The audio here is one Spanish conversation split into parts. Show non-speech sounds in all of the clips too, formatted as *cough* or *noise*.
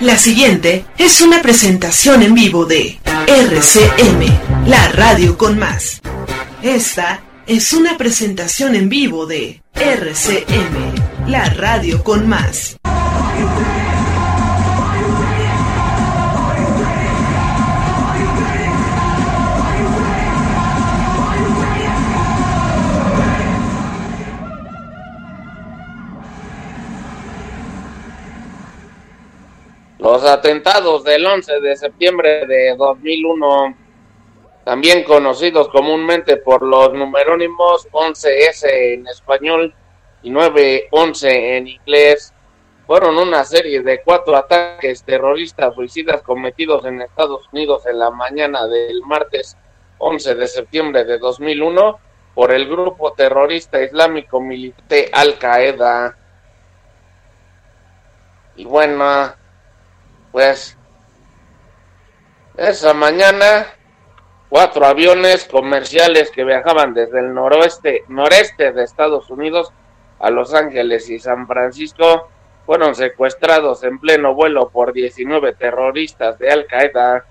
La siguiente es una presentación en vivo de RCM, la radio con más. Esta es una presentación en vivo de RCM, la radio con más. Los atentados del 11 de septiembre de 2001, también conocidos comúnmente por los numerónimos 11S en español y 911 en inglés, fueron una serie de cuatro ataques terroristas suicidas cometidos en Estados Unidos en la mañana del martes 11 de septiembre de 2001 por el grupo terrorista islámico militante Al Qaeda. Y bueno, pues esa mañana cuatro aviones comerciales que viajaban desde el noroeste, noreste de Estados Unidos a Los Ángeles y San Francisco fueron secuestrados en pleno vuelo por 19 terroristas de Al Qaeda.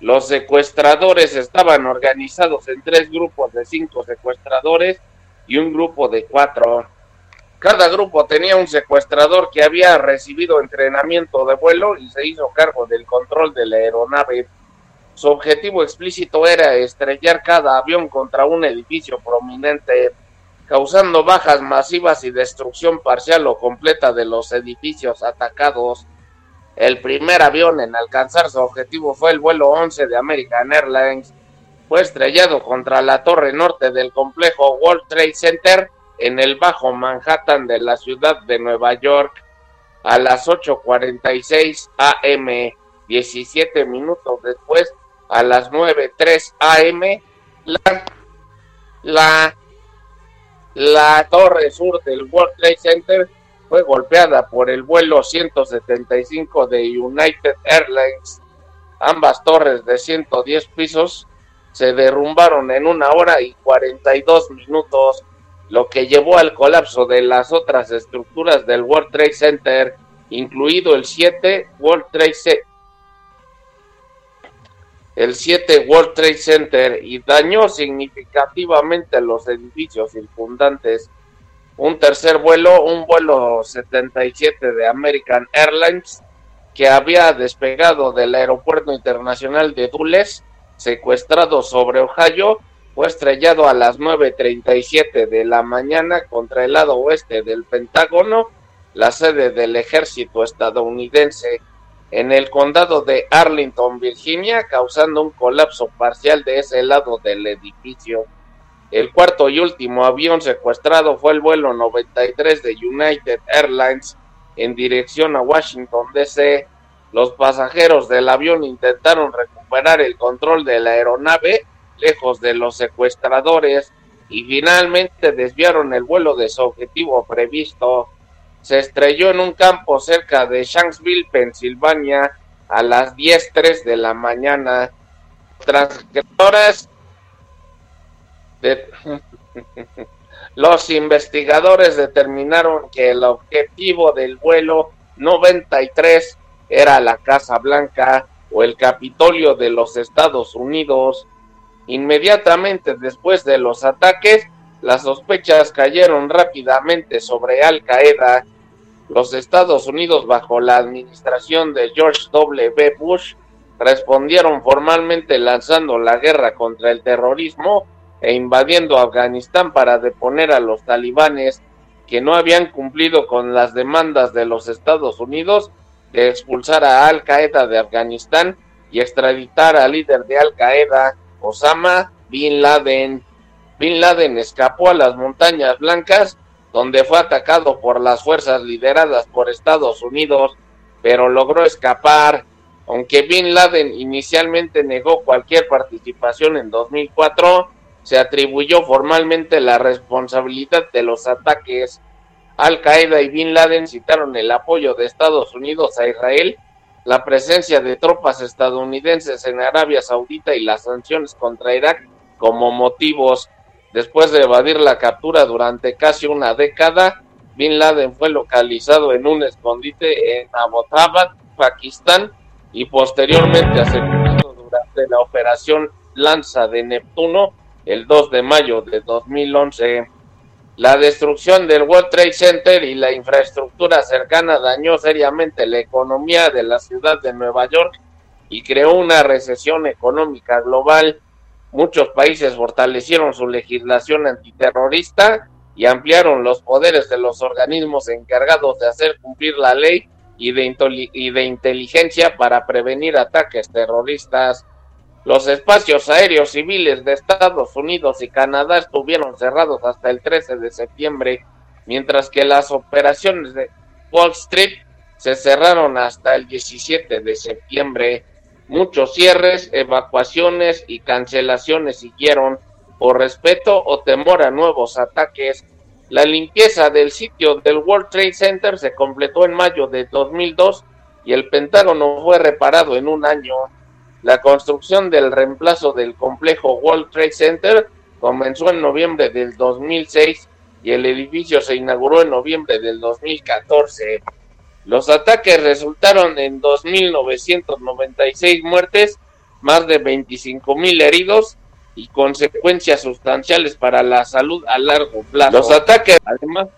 Los secuestradores estaban organizados en tres grupos de cinco secuestradores y un grupo de cuatro. Cada grupo tenía un secuestrador que había recibido entrenamiento de vuelo y se hizo cargo del control de la aeronave. Su objetivo explícito era estrellar cada avión contra un edificio prominente, causando bajas masivas y destrucción parcial o completa de los edificios atacados. El primer avión en alcanzar su objetivo fue el vuelo 11 de American Airlines. Fue estrellado contra la torre norte del complejo World Trade Center en el Bajo Manhattan de la ciudad de Nueva York a las 8.46 am, 17 minutos después, a las 9.03 am, la, la, la torre sur del World Trade Center fue golpeada por el vuelo 175 de United Airlines. Ambas torres de 110 pisos se derrumbaron en una hora y 42 minutos lo que llevó al colapso de las otras estructuras del World Trade Center, incluido el 7 World Trade Center el 7 World Trade Center y dañó significativamente los edificios circundantes. Un tercer vuelo, un vuelo 77 de American Airlines, que había despegado del aeropuerto internacional de Dulles, secuestrado sobre Ohio, fue estrellado a las 9.37 de la mañana contra el lado oeste del Pentágono, la sede del ejército estadounidense, en el condado de Arlington, Virginia, causando un colapso parcial de ese lado del edificio. El cuarto y último avión secuestrado fue el vuelo 93 de United Airlines en dirección a Washington, D.C. Los pasajeros del avión intentaron recuperar el control de la aeronave lejos de los secuestradores y finalmente desviaron el vuelo de su objetivo previsto. Se estrelló en un campo cerca de Shanksville, Pensilvania, a las 10.03 de la mañana. De... *laughs* Los investigadores determinaron que el objetivo del vuelo 93 era la Casa Blanca o el Capitolio de los Estados Unidos. Inmediatamente después de los ataques, las sospechas cayeron rápidamente sobre Al Qaeda. Los Estados Unidos, bajo la administración de George W. Bush, respondieron formalmente lanzando la guerra contra el terrorismo e invadiendo Afganistán para deponer a los talibanes que no habían cumplido con las demandas de los Estados Unidos de expulsar a Al Qaeda de Afganistán y extraditar al líder de Al Qaeda, Osama Bin Laden. Bin Laden escapó a las montañas blancas, donde fue atacado por las fuerzas lideradas por Estados Unidos, pero logró escapar. Aunque Bin Laden inicialmente negó cualquier participación en 2004, se atribuyó formalmente la responsabilidad de los ataques. Al Qaeda y Bin Laden citaron el apoyo de Estados Unidos a Israel la presencia de tropas estadounidenses en Arabia Saudita y las sanciones contra Irak como motivos. Después de evadir la captura durante casi una década, Bin Laden fue localizado en un escondite en Abbottabad, Pakistán y posteriormente asesinado durante la operación Lanza de Neptuno el 2 de mayo de 2011. La destrucción del World Trade Center y la infraestructura cercana dañó seriamente la economía de la ciudad de Nueva York y creó una recesión económica global. Muchos países fortalecieron su legislación antiterrorista y ampliaron los poderes de los organismos encargados de hacer cumplir la ley y de, y de inteligencia para prevenir ataques terroristas. Los espacios aéreos civiles de Estados Unidos y Canadá estuvieron cerrados hasta el 13 de septiembre, mientras que las operaciones de Wall Street se cerraron hasta el 17 de septiembre. Muchos cierres, evacuaciones y cancelaciones siguieron por respeto o temor a nuevos ataques. La limpieza del sitio del World Trade Center se completó en mayo de 2002 y el Pentágono fue reparado en un año. La construcción del reemplazo del complejo World Trade Center comenzó en noviembre del 2006 y el edificio se inauguró en noviembre del 2014. Los ataques resultaron en 2.996 muertes, más de 25.000 heridos y consecuencias sustanciales para la salud a largo plazo. Los ataques, además,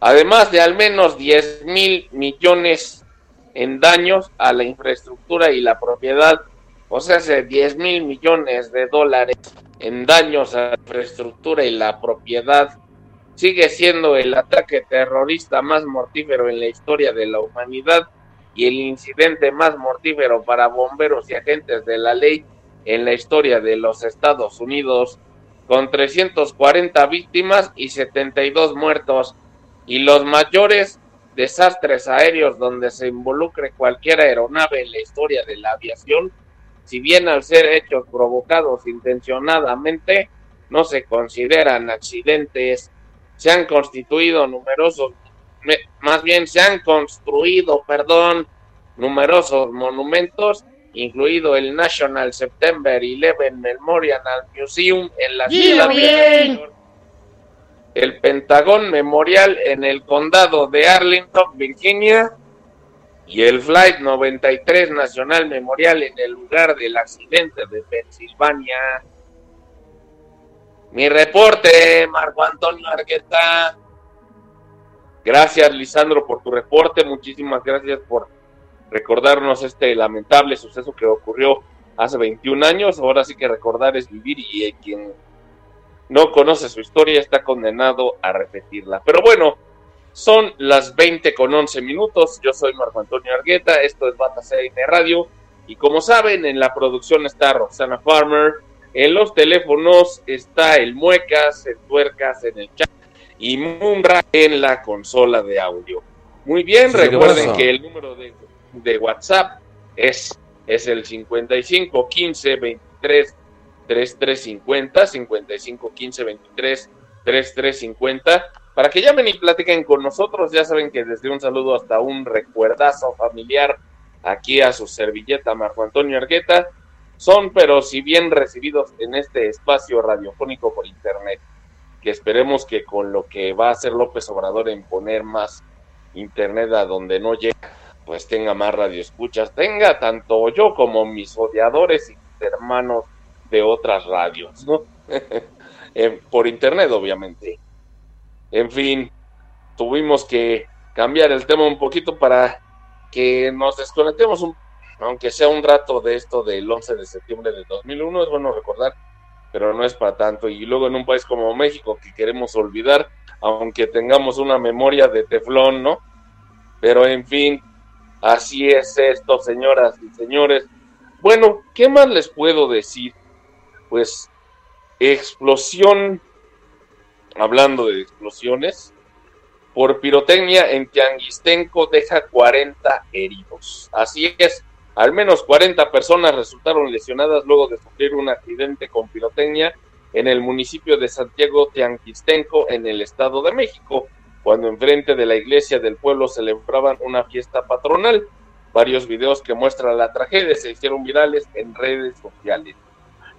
además de al menos 10 mil millones en daños a la infraestructura y la propiedad, o sea, hace 10 mil millones de dólares en daños a la infraestructura y la propiedad, sigue siendo el ataque terrorista más mortífero en la historia de la humanidad y el incidente más mortífero para bomberos y agentes de la ley en la historia de los Estados Unidos, con 340 víctimas y 72 muertos, y los mayores desastres aéreos donde se involucre cualquier aeronave en la historia de la aviación, si bien al ser hechos provocados intencionadamente, no se consideran accidentes, se han constituido numerosos, más bien se han construido, perdón, numerosos monumentos, incluido el National September 11 Memorial Museum en la ciudad de el Pentagón Memorial en el condado de Arlington, Virginia, y el Flight 93 Nacional Memorial en el lugar del accidente de Pensilvania. Mi reporte, Marco Antonio Argueta. Gracias, Lisandro, por tu reporte. Muchísimas gracias por recordarnos este lamentable suceso que ocurrió hace 21 años. Ahora sí que recordar es vivir y quien no conoce su historia, está condenado a repetirla. Pero bueno, son las 20 con 11 minutos. Yo soy Marco Antonio Argueta, esto es Bata CN Radio. Y como saben, en la producción está Roxana Farmer, en los teléfonos está el Muecas, el Tuercas en el chat y Munra en la consola de audio. Muy bien, recuerden que el número de, de WhatsApp es, es el 55 15 23 3350 55 15 23 3350 para que llamen y platiquen con nosotros. Ya saben que desde un saludo hasta un recuerdazo familiar aquí a su servilleta Marco Antonio Argueta son, pero si bien recibidos en este espacio radiofónico por internet, que esperemos que con lo que va a hacer López Obrador en poner más internet a donde no llega, pues tenga más radioescuchas, tenga tanto yo como mis odiadores y hermanos de otras radios, ¿no? *laughs* por internet, obviamente. En fin, tuvimos que cambiar el tema un poquito para que nos desconectemos, un, aunque sea un rato de esto del 11 de septiembre de 2001, es bueno recordar, pero no es para tanto. Y luego en un país como México que queremos olvidar, aunque tengamos una memoria de teflón, ¿no? Pero en fin, así es esto, señoras y señores. Bueno, ¿qué más les puedo decir? Pues explosión, hablando de explosiones, por pirotecnia en Tianguistenco deja 40 heridos. Así es, al menos 40 personas resultaron lesionadas luego de sufrir un accidente con pirotecnia en el municipio de Santiago Tianguistenco en el Estado de México, cuando enfrente de la iglesia del pueblo celebraban una fiesta patronal. Varios videos que muestran la tragedia se hicieron virales en redes sociales.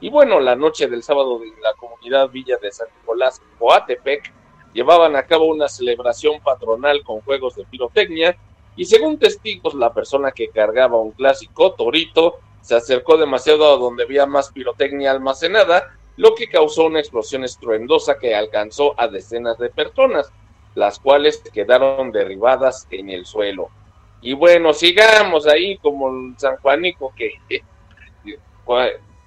Y bueno, la noche del sábado de la comunidad Villa de San Nicolás, Coatepec, llevaban a cabo una celebración patronal con juegos de pirotecnia y según testigos la persona que cargaba un clásico torito se acercó demasiado a donde había más pirotecnia almacenada, lo que causó una explosión estruendosa que alcanzó a decenas de personas, las cuales quedaron derribadas en el suelo. Y bueno, sigamos ahí como el San Juanico que *laughs*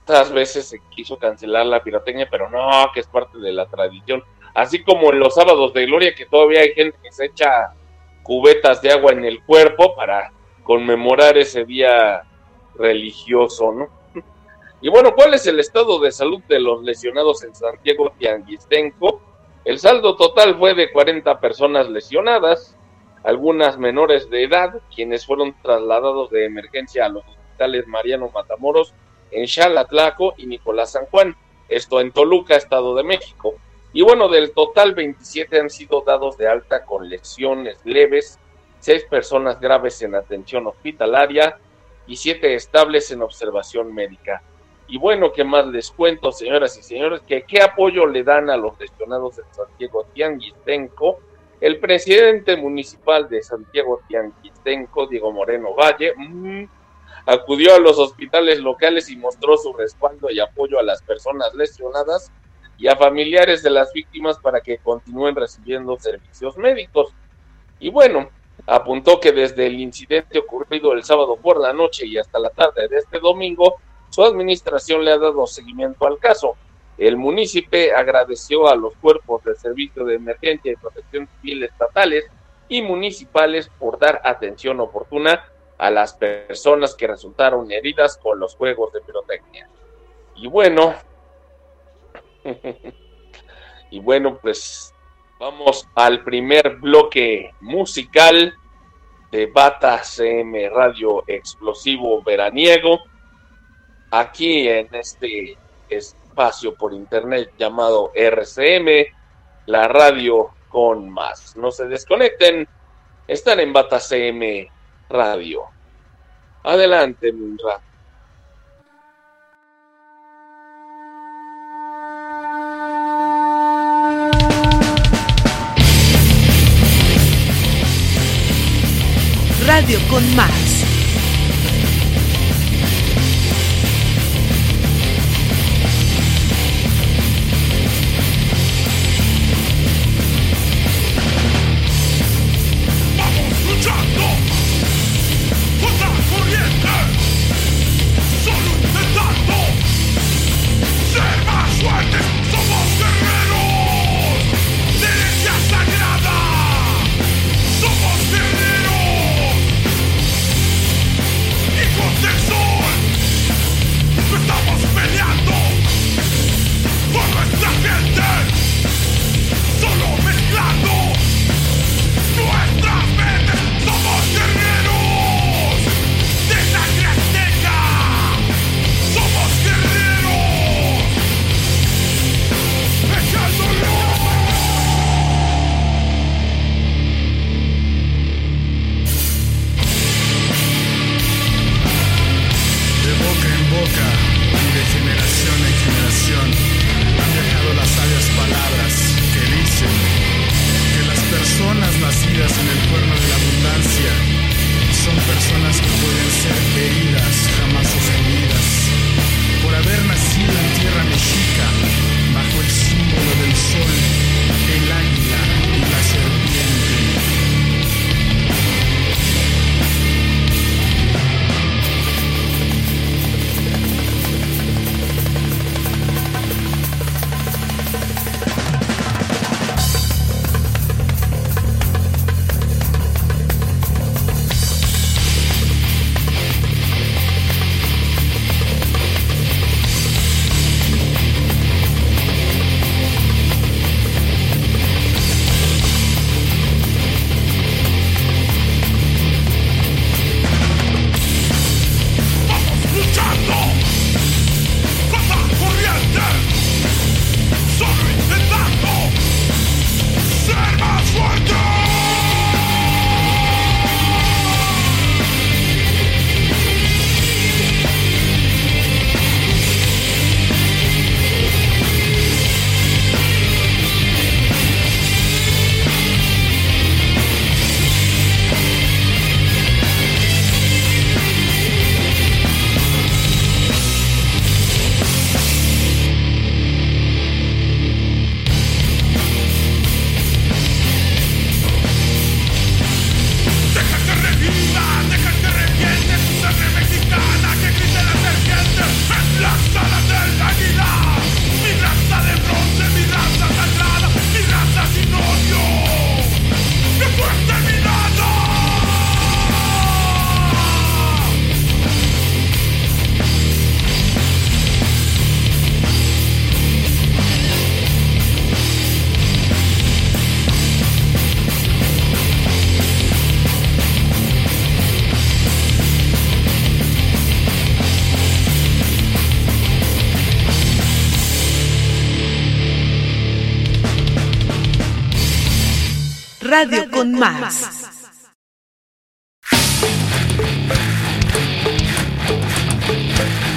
cuántas veces se quiso cancelar la pirotecnia, pero no, que es parte de la tradición. Así como en los sábados de gloria que todavía hay gente que se echa cubetas de agua en el cuerpo para conmemorar ese día religioso, ¿no? *laughs* Y bueno, ¿cuál es el estado de salud de los lesionados en Santiago Tianguistenco? El saldo total fue de 40 personas lesionadas, algunas menores de edad, quienes fueron trasladados de emergencia a los hospitales Mariano Matamoros en Xalatlaco y Nicolás San Juan, esto en Toluca, Estado de México. Y bueno, del total 27 han sido dados de alta con lesiones leves, 6 personas graves en atención hospitalaria y 7 estables en observación médica. Y bueno, ¿qué más les cuento, señoras y señores? Que qué apoyo le dan a los lesionados de Santiago Tianguistenco. El presidente municipal de Santiago Tianguistenco, Diego Moreno Valle, mm, acudió a los hospitales locales y mostró su respaldo y apoyo a las personas lesionadas y a familiares de las víctimas para que continúen recibiendo servicios médicos. Y bueno, apuntó que desde el incidente ocurrido el sábado por la noche y hasta la tarde de este domingo, su administración le ha dado seguimiento al caso. El municipio agradeció a los cuerpos de servicio de emergencia y protección civil estatales y municipales por dar atención oportuna a las personas que resultaron heridas con los juegos de pirotecnia. Y bueno, *laughs* y bueno, pues vamos al primer bloque musical de Bata CM Radio Explosivo Veraniego aquí en este espacio por internet llamado RCM, la radio con más. No se desconecten, están en BataCM Radio. Adelante, Munra. Radio con más.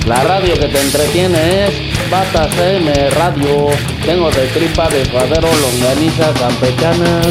La radio que te entretiene es Bata CM Radio. Tengo de tripa de suadero, longaniza campechana.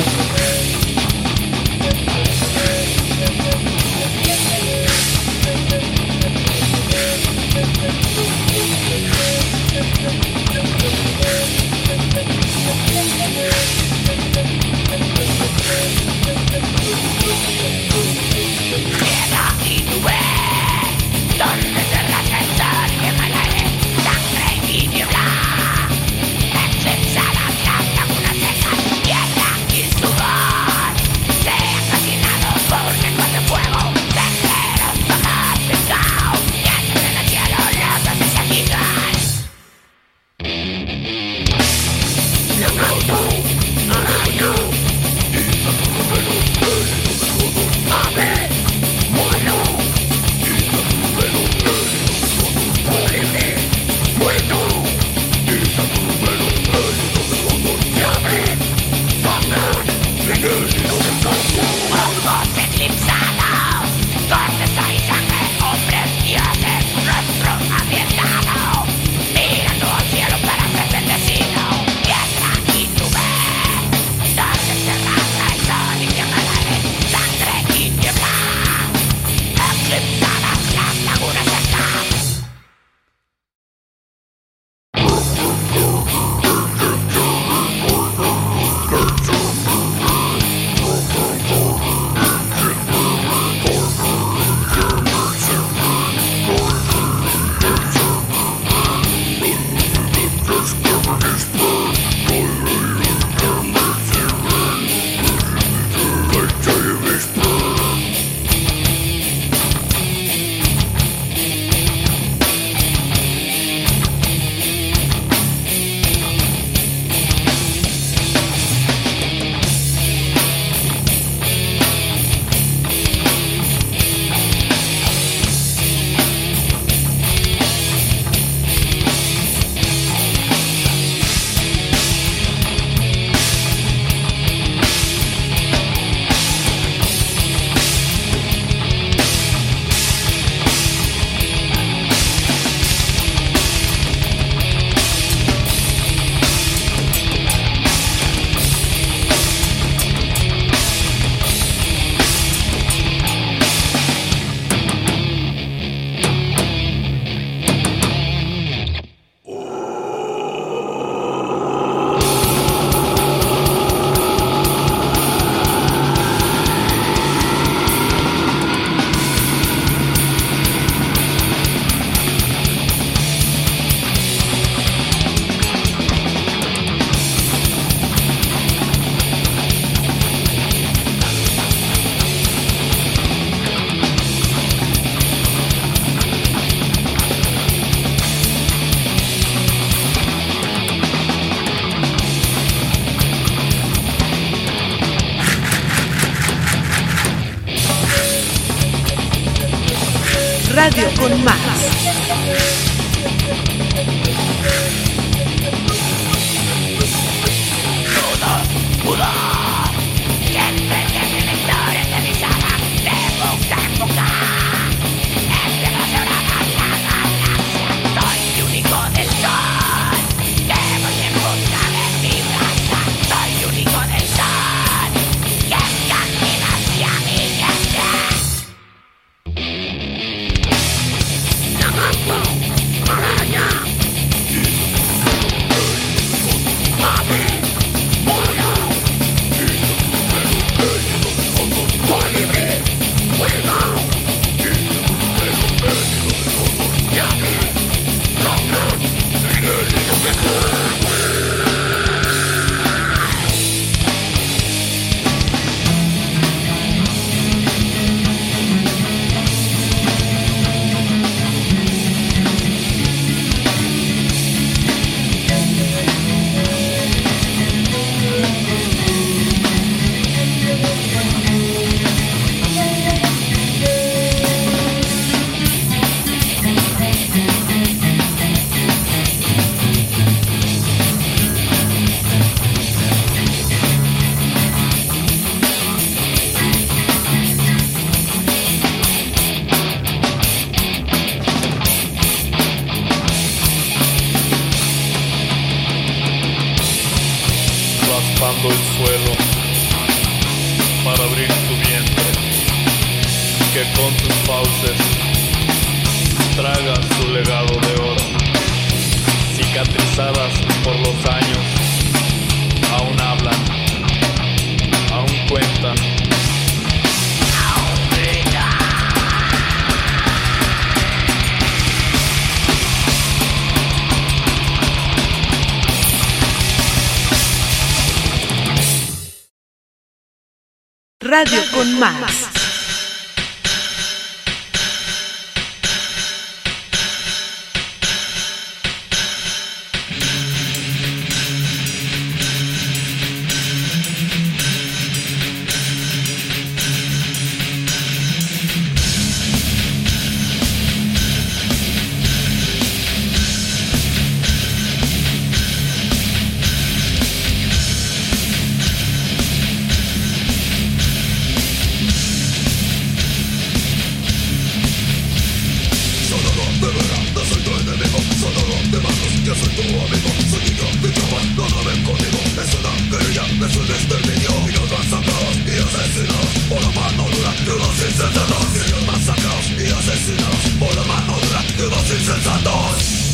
es un desperdicio Niños masacrados y asesinados Por la mano dura de unos insensatos Niños masacrados y asesinados Por la mano dura de unos insensatos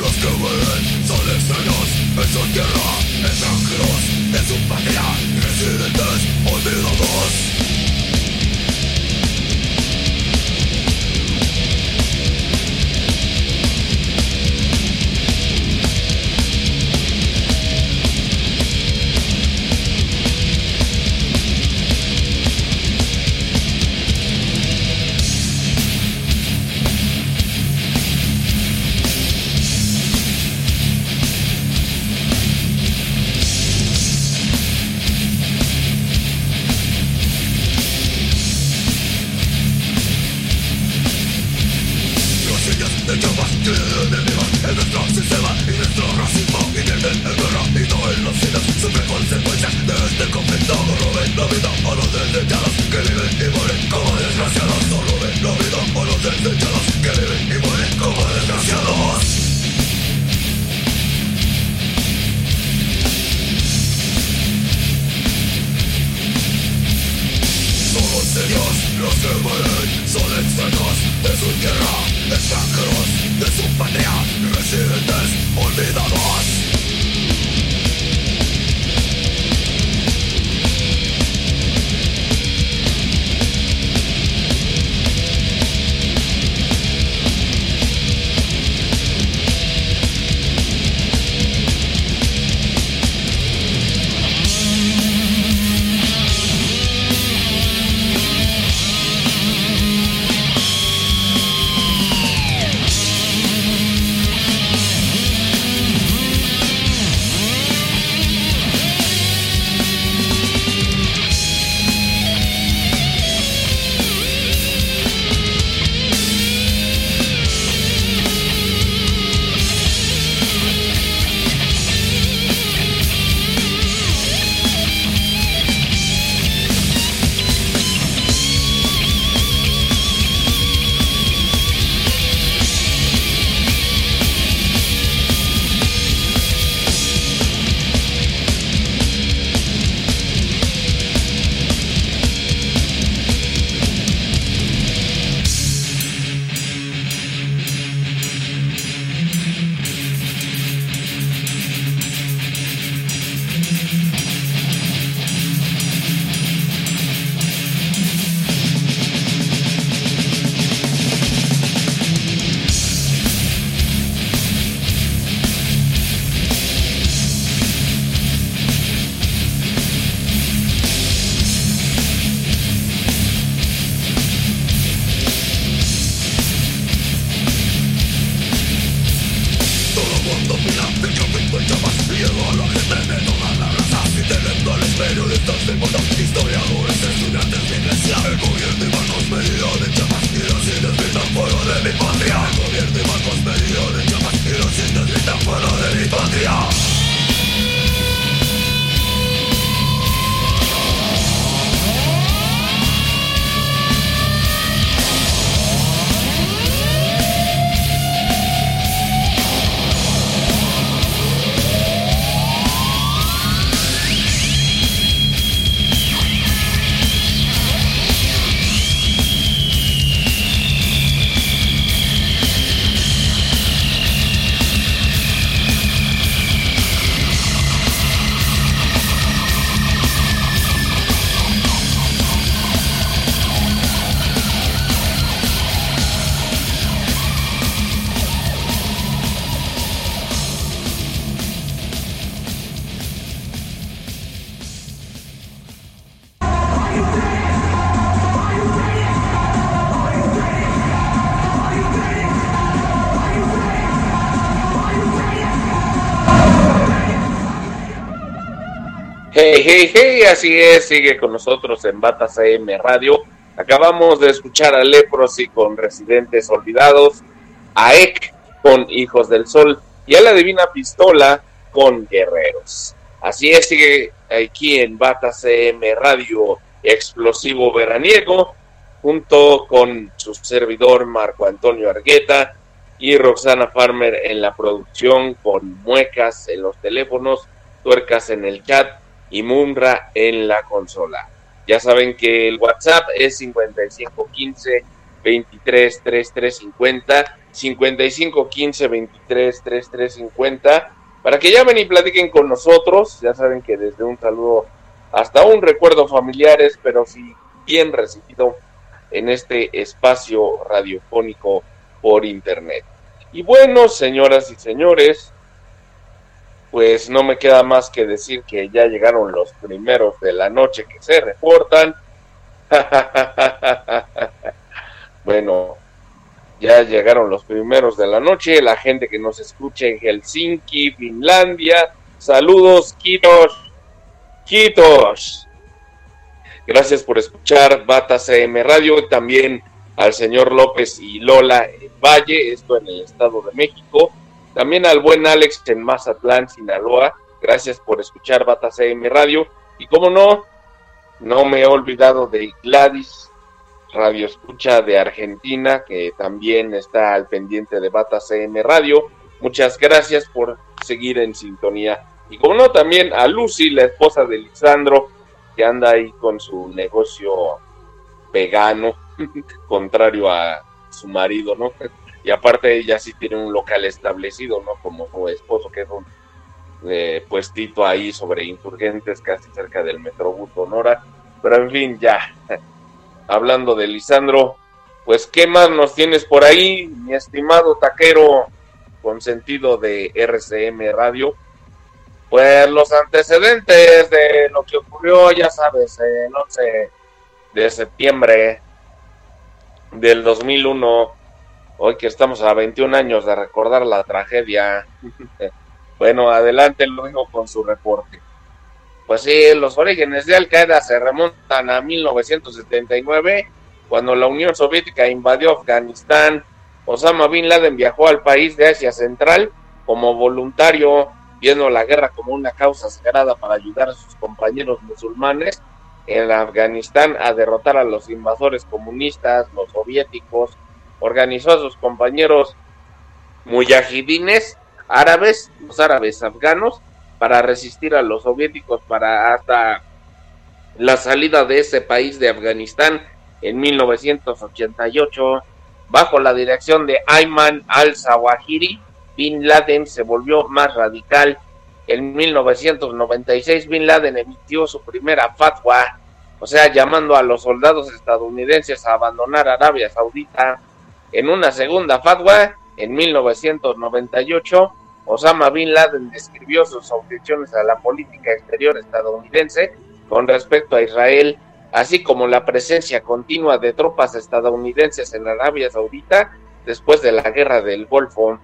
los que mueren son extraños en su tierra, extranjeros de su patria, residentes olvidados. Así es, sigue con nosotros en Batas AM Radio. Acabamos de escuchar a Leprosy con Residentes Olvidados, a Ek con Hijos del Sol y a la Divina Pistola con Guerreros. Así es, sigue aquí en Batas AM Radio Explosivo Veraniego, junto con su servidor Marco Antonio Argueta y Roxana Farmer en la producción con muecas en los teléfonos, tuercas en el chat y Mumra en la consola. Ya saben que el WhatsApp es 5515 23 3350 5515 23 3350 para que llamen y platiquen con nosotros. Ya saben que desde un saludo hasta un recuerdo familiares, pero sí bien recibido en este espacio radiofónico por internet. Y bueno, señoras y señores, pues no me queda más que decir que ya llegaron los primeros de la noche que se reportan. *laughs* bueno, ya llegaron los primeros de la noche, la gente que nos escucha en Helsinki, Finlandia. Saludos, Kitos. Kitos. Gracias por escuchar Bata CM Radio y también al señor López y Lola Valle, esto en el Estado de México también al buen Alex en Mazatlán, Sinaloa. Gracias por escuchar Bata CM Radio. Y como no, no me he olvidado de Gladys, radio escucha de Argentina, que también está al pendiente de Bata CM Radio. Muchas gracias por seguir en sintonía. Y como no, también a Lucy, la esposa de Lisandro, que anda ahí con su negocio vegano, *laughs* contrario a su marido, ¿no? Y aparte ella sí tiene un local establecido, ¿no? Como su esposo, que es un eh, puestito ahí sobre insurgentes, casi cerca del Metrobús Sonora. Pero en fin, ya. *laughs* Hablando de Lisandro, pues, ¿qué más nos tienes por ahí, mi estimado taquero con sentido de RCM Radio? Pues los antecedentes de lo que ocurrió, ya sabes, el 11 de septiembre del 2001 hoy que estamos a 21 años de recordar la tragedia. bueno, adelante lo digo con su reporte. Pues sí, los orígenes de Al Qaeda se remontan a 1979, cuando la Unión Soviética invadió Afganistán. Osama Bin Laden viajó al país de Asia Central como voluntario, viendo la guerra como una causa sagrada para ayudar a sus compañeros musulmanes en Afganistán a derrotar a los invasores comunistas, los soviéticos, organizó a sus compañeros muyahidines árabes, los árabes afganos, para resistir a los soviéticos para hasta la salida de ese país de Afganistán en 1988. Bajo la dirección de Ayman al-Zawahiri, Bin Laden se volvió más radical. En 1996 Bin Laden emitió su primera fatwa, o sea, llamando a los soldados estadounidenses a abandonar Arabia Saudita en una segunda fatwa, en 1998, Osama Bin Laden describió sus objeciones a la política exterior estadounidense con respecto a Israel, así como la presencia continua de tropas estadounidenses en Arabia Saudita después de la guerra del Golfo.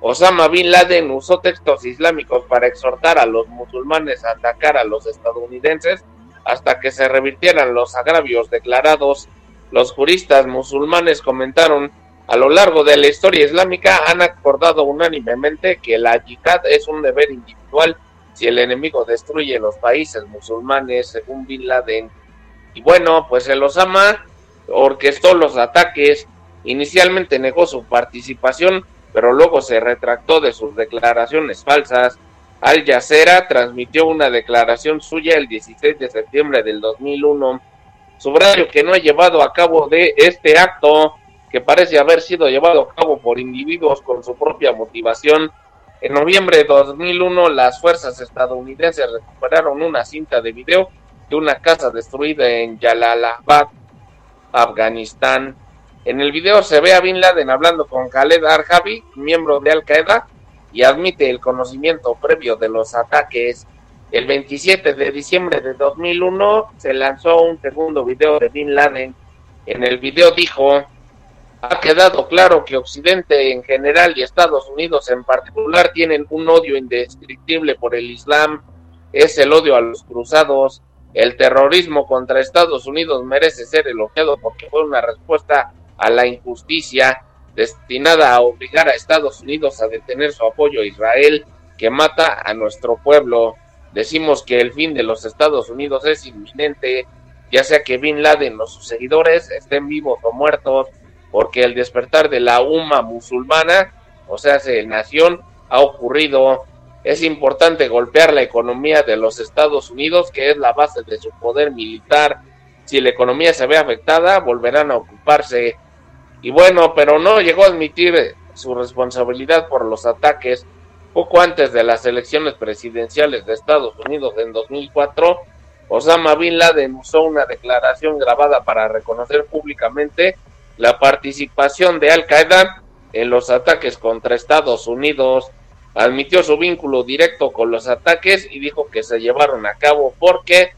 Osama Bin Laden usó textos islámicos para exhortar a los musulmanes a atacar a los estadounidenses hasta que se revirtieran los agravios declarados. Los juristas musulmanes comentaron a lo largo de la historia islámica han acordado unánimemente que la yihad es un deber individual si el enemigo destruye los países musulmanes, según Bin Laden. Y bueno, pues el Osama orquestó los ataques, inicialmente negó su participación, pero luego se retractó de sus declaraciones falsas. Al Jazeera transmitió una declaración suya el 16 de septiembre del 2001. Subrayo que no ha llevado a cabo de este acto que parece haber sido llevado a cabo por individuos con su propia motivación. En noviembre de 2001, las fuerzas estadounidenses recuperaron una cinta de video de una casa destruida en Jalalabad, Afganistán. En el video se ve a Bin Laden hablando con Khaled Arjabi, miembro de Al Qaeda, y admite el conocimiento previo de los ataques. El 27 de diciembre de 2001 se lanzó un segundo video de Bin Laden. En el video dijo, ha quedado claro que Occidente en general y Estados Unidos en particular tienen un odio indescriptible por el Islam. es el odio a los cruzados. El terrorismo contra Estados Unidos merece ser elogiado porque fue una respuesta a la injusticia destinada a obligar a Estados Unidos a detener su apoyo a Israel que mata a nuestro pueblo. Decimos que el fin de los Estados Unidos es inminente, ya sea que Bin Laden o sus seguidores estén vivos o muertos, porque el despertar de la UMA musulmana, o sea, de nación, ha ocurrido. Es importante golpear la economía de los Estados Unidos, que es la base de su poder militar. Si la economía se ve afectada, volverán a ocuparse. Y bueno, pero no llegó a admitir su responsabilidad por los ataques poco antes de las elecciones presidenciales de Estados Unidos en 2004, Osama Bin Laden usó una declaración grabada para reconocer públicamente la participación de Al Qaeda en los ataques contra Estados Unidos. Admitió su vínculo directo con los ataques y dijo que se llevaron a cabo porque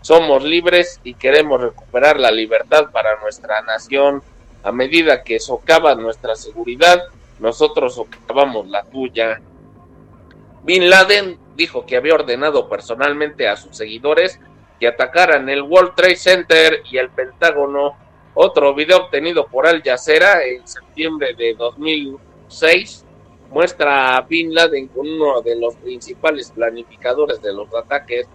somos libres y queremos recuperar la libertad para nuestra nación. A medida que socava nuestra seguridad, nosotros socavamos la tuya. Bin Laden dijo que había ordenado personalmente a sus seguidores que atacaran el World Trade Center y el Pentágono. Otro video obtenido por Al Jazeera en septiembre de 2006 muestra a Bin Laden con uno de los principales planificadores de los ataques,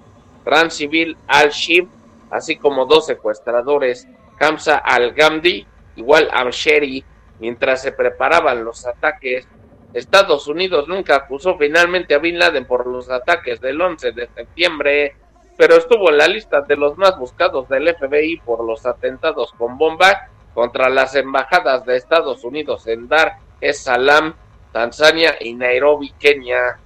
Civil al-Shib, así como dos secuestradores, Kamsa al-Ghamdi, igual al-Sheri, mientras se preparaban los ataques. Estados Unidos nunca acusó finalmente a Bin Laden por los ataques del 11 de septiembre, pero estuvo en la lista de los más buscados del FBI por los atentados con bomba contra las embajadas de Estados Unidos en Dar es Salaam, Tanzania y Nairobi, Kenia.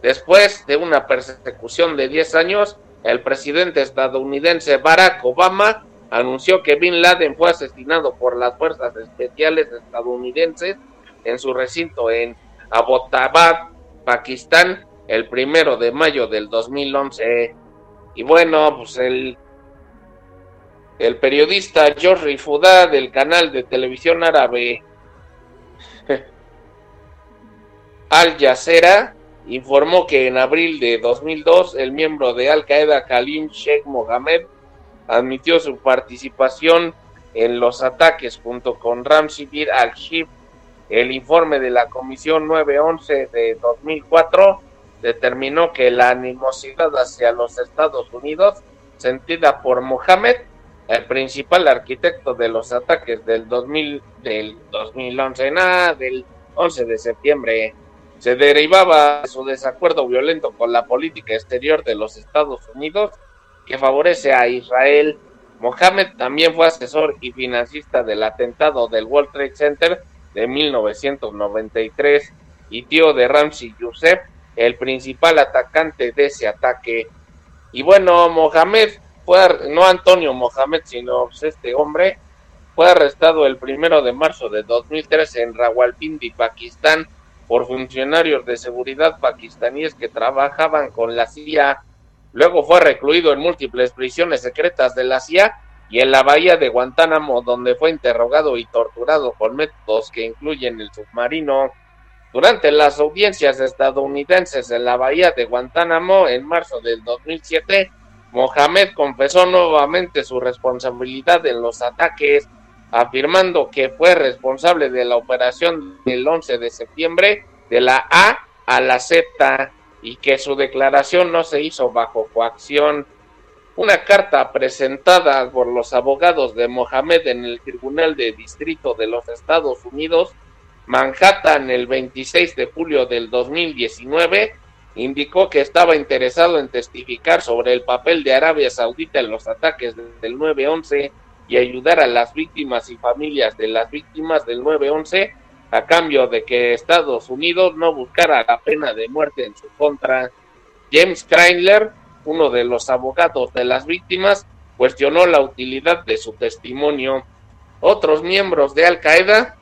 Después de una persecución de 10 años, el presidente estadounidense Barack Obama anunció que Bin Laden fue asesinado por las fuerzas especiales estadounidenses en su recinto en Abbottabad, Pakistán, el primero de mayo del 2011. Y bueno, pues el, el periodista George Rifudá del canal de televisión árabe *laughs* Al Jazeera informó que en abril de 2002 el miembro de Al Qaeda Khalim Sheikh Mohammed admitió su participación en los ataques junto con Ramsibir al-Shib. El informe de la Comisión 911 de 2004 determinó que la animosidad hacia los Estados Unidos, sentida por Mohammed, el principal arquitecto de los ataques del 2000, del 2011, nada, del 11 de septiembre, se derivaba de su desacuerdo violento con la política exterior de los Estados Unidos que favorece a Israel. Mohammed también fue asesor y financista del atentado del World Trade Center de 1993 y tío de Ramsey Youssef, el principal atacante de ese ataque. Y bueno, Mohamed fue, no Antonio Mohamed, sino pues, este hombre, fue arrestado el primero de marzo de 2013 en Rawalpindi, Pakistán, por funcionarios de seguridad pakistaníes que trabajaban con la CIA. Luego fue recluido en múltiples prisiones secretas de la CIA y en la bahía de Guantánamo, donde fue interrogado y torturado con métodos que incluyen el submarino. Durante las audiencias estadounidenses en la bahía de Guantánamo en marzo del 2007, Mohamed confesó nuevamente su responsabilidad en los ataques, afirmando que fue responsable de la operación del 11 de septiembre de la A a la Z y que su declaración no se hizo bajo coacción. Una carta presentada por los abogados de Mohamed en el Tribunal de Distrito de los Estados Unidos, Manhattan, el 26 de julio del 2019, indicó que estaba interesado en testificar sobre el papel de Arabia Saudita en los ataques del 9-11 y ayudar a las víctimas y familias de las víctimas del 9-11 a cambio de que Estados Unidos no buscara la pena de muerte en su contra. James Kreindler, uno de los abogados de las víctimas, cuestionó la utilidad de su testimonio. Otros miembros de Al Qaeda,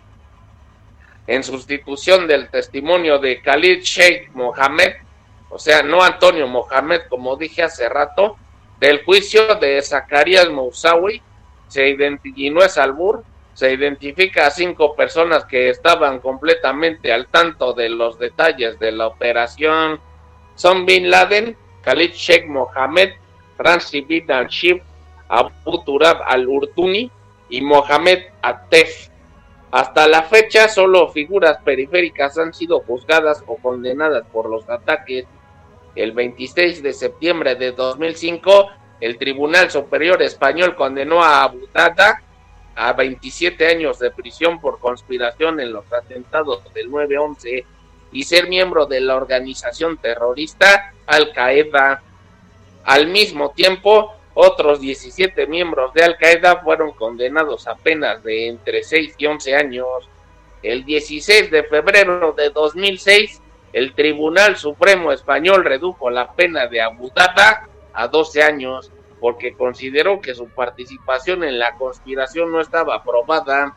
en sustitución del testimonio de Khalid Sheikh Mohammed, o sea, no Antonio Mohammed, como dije hace rato, del juicio de Zacarías Moussaoui, se identificó, no es albur, se identifica a cinco personas que estaban completamente al tanto de los detalles de la operación. Son Bin Laden, Khalid Sheikh Mohammed, Ramzi bin al-Shib, Abu Turab al-Urtuni y Mohamed Atef. Hasta la fecha, solo figuras periféricas han sido juzgadas o condenadas por los ataques. El 26 de septiembre de 2005, el Tribunal Superior Español condenó a Abu Dada a 27 años de prisión por conspiración en los atentados del 9-11 y ser miembro de la organización terrorista Al Qaeda. Al mismo tiempo, otros 17 miembros de Al Qaeda fueron condenados a penas de entre 6 y 11 años. El 16 de febrero de 2006, el Tribunal Supremo Español redujo la pena de Abu Dada a 12 años porque consideró que su participación en la conspiración no estaba aprobada.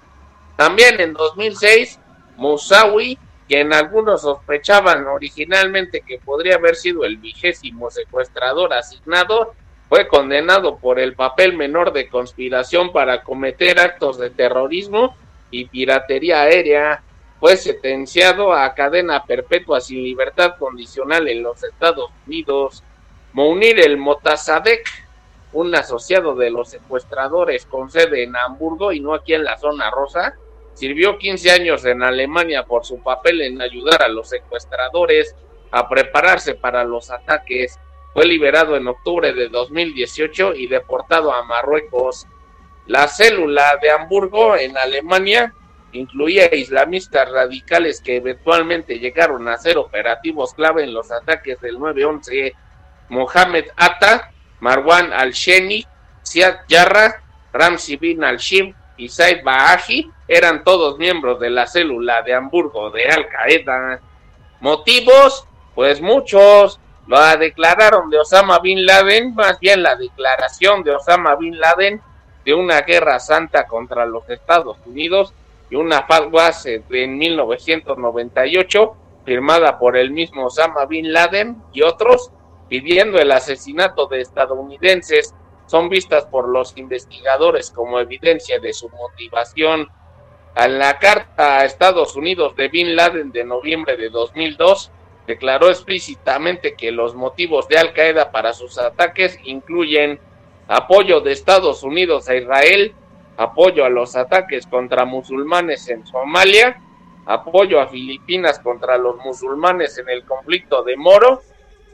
También en 2006, Musawi, quien algunos sospechaban originalmente que podría haber sido el vigésimo secuestrador asignado, fue condenado por el papel menor de conspiración para cometer actos de terrorismo y piratería aérea. Fue sentenciado a cadena perpetua sin libertad condicional en los Estados Unidos. Mounir el Motasadek, un asociado de los secuestradores con sede en Hamburgo y no aquí en la zona rosa, sirvió 15 años en Alemania por su papel en ayudar a los secuestradores a prepararse para los ataques fue liberado en octubre de 2018 y deportado a Marruecos. La célula de Hamburgo en Alemania incluía islamistas radicales que eventualmente llegaron a ser operativos clave en los ataques del 9-11. Mohamed Atta, Marwan al-Sheni, Siad Yarra, Ramzi bin al-Shim y Said Baaji eran todos miembros de la célula de Hamburgo de Al-Qaeda. ¿Motivos? Pues muchos la declararon de Osama Bin Laden, más bien la declaración de Osama Bin Laden de una guerra santa contra los Estados Unidos y una fatwa en 1998 firmada por el mismo Osama Bin Laden y otros pidiendo el asesinato de estadounidenses son vistas por los investigadores como evidencia de su motivación. En la carta a Estados Unidos de Bin Laden de noviembre de 2002, declaró explícitamente que los motivos de Al Qaeda para sus ataques incluyen apoyo de Estados Unidos a Israel, apoyo a los ataques contra musulmanes en Somalia, apoyo a Filipinas contra los musulmanes en el conflicto de Moro,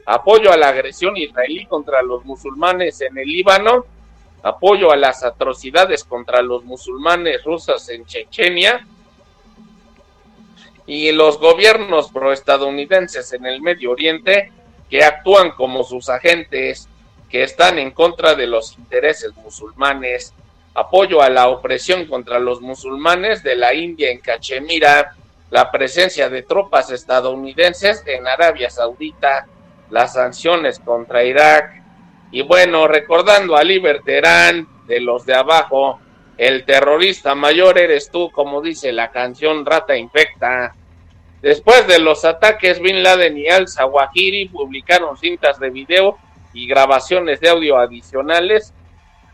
apoyo a la agresión israelí contra los musulmanes en el Líbano, apoyo a las atrocidades contra los musulmanes rusos en Chechenia, y los gobiernos proestadounidenses en el Medio Oriente que actúan como sus agentes, que están en contra de los intereses musulmanes, apoyo a la opresión contra los musulmanes de la India en Cachemira, la presencia de tropas estadounidenses en Arabia Saudita, las sanciones contra Irak, y bueno, recordando a Liberterán de los de abajo, el terrorista mayor eres tú, como dice la canción Rata Infecta. Después de los ataques, Bin Laden y al-Zawahiri publicaron cintas de video y grabaciones de audio adicionales,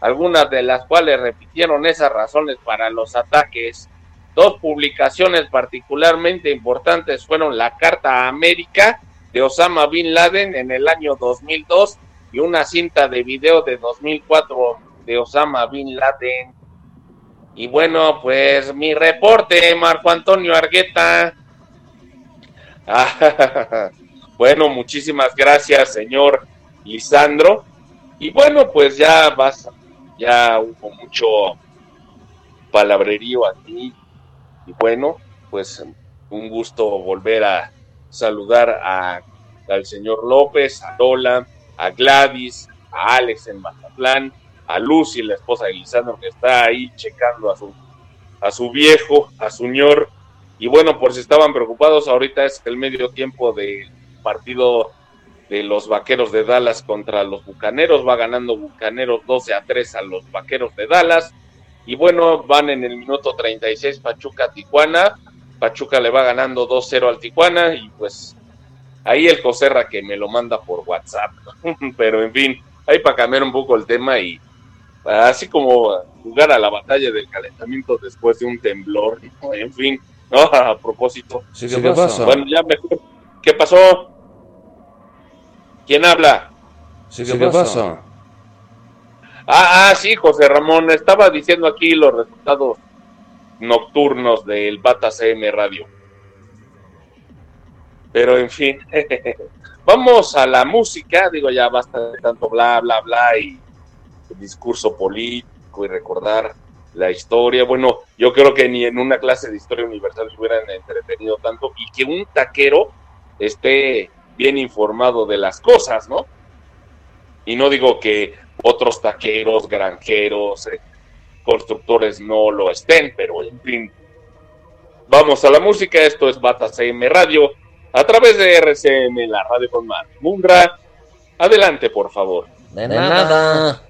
algunas de las cuales repitieron esas razones para los ataques. Dos publicaciones particularmente importantes fueron la Carta a América de Osama Bin Laden en el año 2002 y una cinta de video de 2004 de Osama Bin Laden. Y bueno, pues mi reporte, Marco Antonio Argueta. *laughs* bueno, muchísimas gracias, señor Lisandro. Y bueno, pues ya vas, ya hubo mucho palabrerío aquí. Y bueno, pues un gusto volver a saludar al señor López, a Lola, a Gladys, a Alex en Mazatlán, a Lucy, la esposa de Lisandro, que está ahí checando a su, a su viejo, a su señor. Y bueno, por si estaban preocupados, ahorita es el medio tiempo del partido de los Vaqueros de Dallas contra los Bucaneros. Va ganando Bucaneros 12 a 3 a los Vaqueros de Dallas. Y bueno, van en el minuto 36 Pachuca Tijuana. Pachuca le va ganando 2-0 al Tijuana y pues ahí el Coserra que me lo manda por WhatsApp. *laughs* Pero en fin, ahí para cambiar un poco el tema y así como jugar a la batalla del calentamiento después de un temblor, en fin, ¿no? *laughs* A propósito. ¿qué, pasó? Bueno, ya mejor. ¿Qué pasó? ¿Quién habla? Sí, ¿qué, pasa? Ah, ah, sí, José Ramón, estaba diciendo aquí los resultados nocturnos del Bata CM Radio. Pero en fin, *laughs* vamos a la música, digo ya basta de tanto bla, bla, bla y discurso político y recordar la historia. Bueno, yo creo que ni en una clase de historia universal se hubieran entretenido tanto y que un taquero esté bien informado de las cosas, ¿no? Y no digo que otros taqueros, granjeros, eh, constructores no lo estén, pero en fin. Vamos a la música, esto es Bata CM Radio, a través de RCM, la radio con más. Mundra, adelante, por favor. De nada.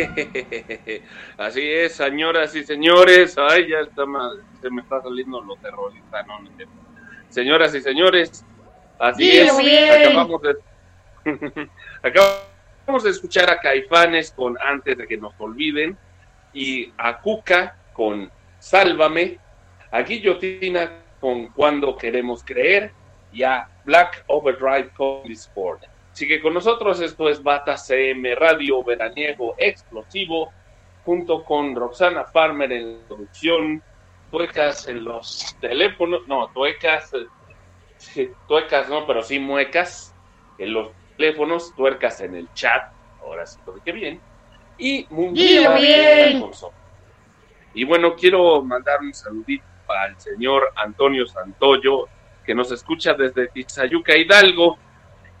*laughs* Así es, señoras y señores. Ay, ya está se me está saliendo lo terrorista, no, Señoras y señores, así es. Acabamos de, *laughs* acabamos de escuchar a Caifanes con Antes de que nos olviden y a Cuca con Sálvame, a Guillotina con Cuando queremos creer y a Black Overdrive con Sport. Sigue con nosotros, esto es Bata CM Radio Veraniego Explosivo, junto con Roxana Farmer en la producción, tuecas en los teléfonos, no, tuecas, tuecas no, pero sí muecas en los teléfonos, tuercas en el chat, ahora sí todo que bien, y Mundial bien. Y bueno, quiero mandar un saludito al señor Antonio Santoyo, que nos escucha desde Tizayuca Hidalgo,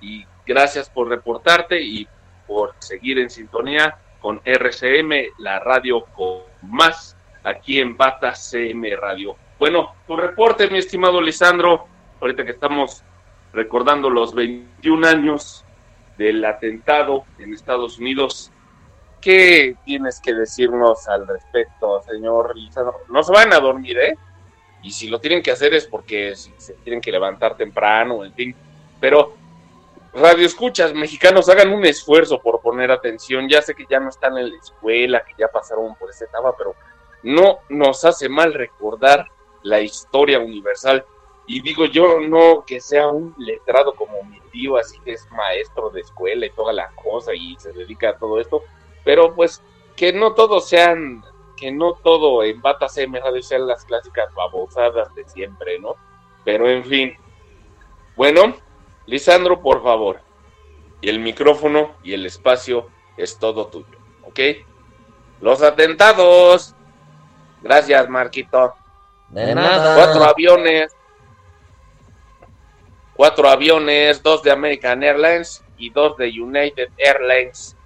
y Gracias por reportarte y por seguir en sintonía con RCM, la radio con más, aquí en Bata CM Radio. Bueno, tu reporte, mi estimado Lisandro, ahorita que estamos recordando los 21 años del atentado en Estados Unidos, ¿qué tienes que decirnos al respecto, señor Lisandro? No se van a dormir, ¿eh? Y si lo tienen que hacer es porque se tienen que levantar temprano, en fin. Pero radio escuchas mexicanos hagan un esfuerzo por poner atención. Ya sé que ya no están en la escuela, que ya pasaron por esa etapa, pero no nos hace mal recordar la historia universal. Y digo yo, no que sea un letrado como mi tío, así que es maestro de escuela y toda la cosa y se dedica a todo esto, pero pues que no todos sean, que no todo en Bata CM de ser las clásicas babosadas de siempre, ¿no? Pero en fin. Bueno, Lisandro, por favor. Y el micrófono y el espacio es todo tuyo, ¿ok? Los atentados. Gracias, Marquito. De nada. Cuatro aviones. Cuatro aviones, dos de American Airlines y dos de United Airlines,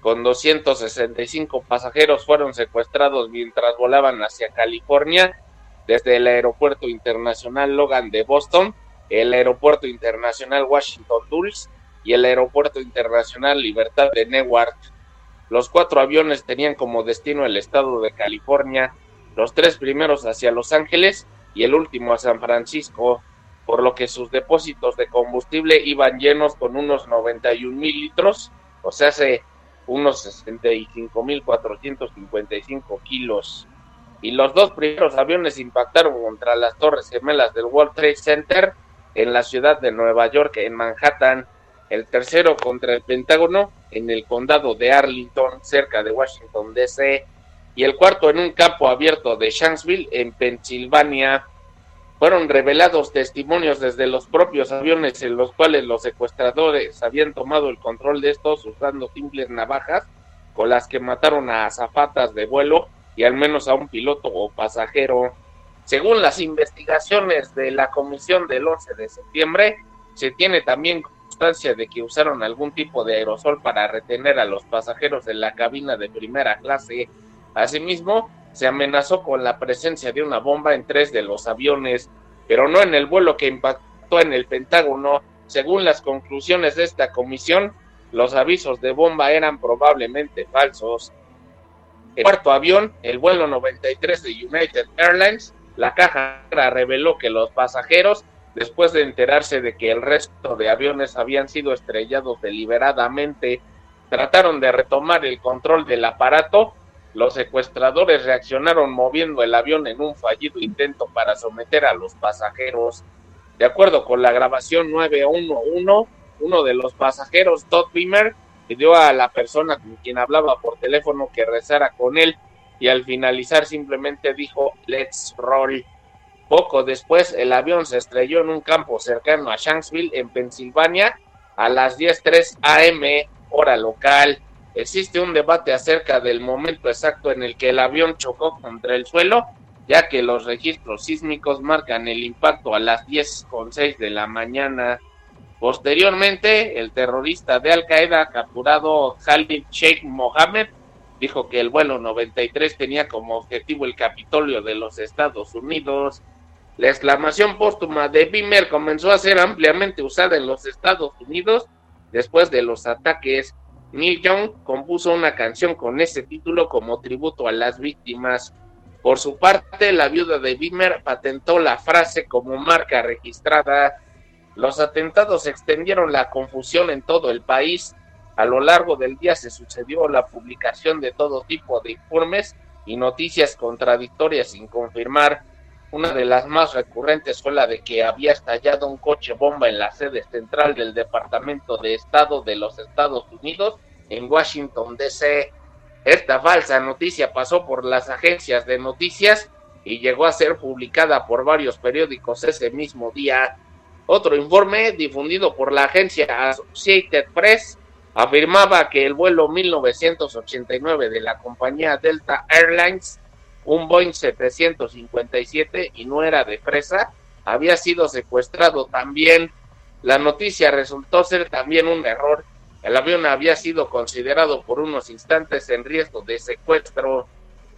con 265 pasajeros, fueron secuestrados mientras volaban hacia California desde el Aeropuerto Internacional Logan de Boston el Aeropuerto Internacional Washington Dulles y el Aeropuerto Internacional Libertad de Newark. Los cuatro aviones tenían como destino el estado de California, los tres primeros hacia Los Ángeles y el último a San Francisco, por lo que sus depósitos de combustible iban llenos con unos 91 mil litros, o sea, unos 65 mil 455 kilos. Y los dos primeros aviones impactaron contra las torres gemelas del World Trade Center en la ciudad de Nueva York, en Manhattan, el tercero contra el Pentágono en el condado de Arlington, cerca de Washington, D.C., y el cuarto en un campo abierto de Shanksville, en Pensilvania. Fueron revelados testimonios desde los propios aviones en los cuales los secuestradores habían tomado el control de estos usando simples navajas con las que mataron a azafatas de vuelo y al menos a un piloto o pasajero. Según las investigaciones de la comisión del 11 de septiembre, se tiene también constancia de que usaron algún tipo de aerosol para retener a los pasajeros de la cabina de primera clase. Asimismo, se amenazó con la presencia de una bomba en tres de los aviones, pero no en el vuelo que impactó en el Pentágono. Según las conclusiones de esta comisión, los avisos de bomba eran probablemente falsos. El cuarto avión, el vuelo 93 de United Airlines, la caja reveló que los pasajeros, después de enterarse de que el resto de aviones habían sido estrellados deliberadamente, trataron de retomar el control del aparato. Los secuestradores reaccionaron moviendo el avión en un fallido intento para someter a los pasajeros. De acuerdo con la grabación 911, uno de los pasajeros, Todd Beamer, pidió a la persona con quien hablaba por teléfono que rezara con él y al finalizar simplemente dijo Let's roll. Poco después el avión se estrelló en un campo cercano a Shanksville en Pensilvania a las 10.03 am hora local. Existe un debate acerca del momento exacto en el que el avión chocó contra el suelo, ya que los registros sísmicos marcan el impacto a las 10.06 de la mañana. Posteriormente, el terrorista de Al Qaeda capturado Khalid Sheikh Mohammed dijo que el vuelo 93 tenía como objetivo el Capitolio de los Estados Unidos. La exclamación póstuma de Beamer comenzó a ser ampliamente usada en los Estados Unidos después de los ataques. Neil Young compuso una canción con ese título como tributo a las víctimas. Por su parte, la viuda de Beamer patentó la frase como marca registrada. Los atentados extendieron la confusión en todo el país. A lo largo del día se sucedió la publicación de todo tipo de informes y noticias contradictorias sin confirmar. Una de las más recurrentes fue la de que había estallado un coche bomba en la sede central del Departamento de Estado de los Estados Unidos en Washington, D.C. Esta falsa noticia pasó por las agencias de noticias y llegó a ser publicada por varios periódicos ese mismo día. Otro informe difundido por la agencia Associated Press afirmaba que el vuelo 1989 de la compañía Delta Airlines un Boeing 757 y no era de fresa, había sido secuestrado también. La noticia resultó ser también un error. El avión había sido considerado por unos instantes en riesgo de secuestro,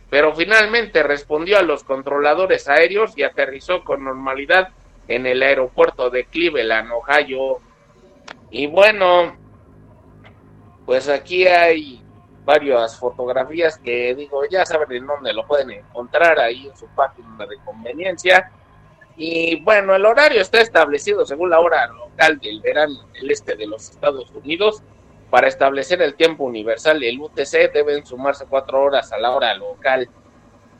pero finalmente respondió a los controladores aéreos y aterrizó con normalidad en el aeropuerto de Cleveland, Ohio. Y bueno, pues aquí hay varias fotografías que digo, ya saben en dónde lo pueden encontrar ahí en su página de conveniencia. Y bueno, el horario está establecido según la hora local del verano del este de los Estados Unidos. Para establecer el tiempo universal del UTC deben sumarse cuatro horas a la hora local.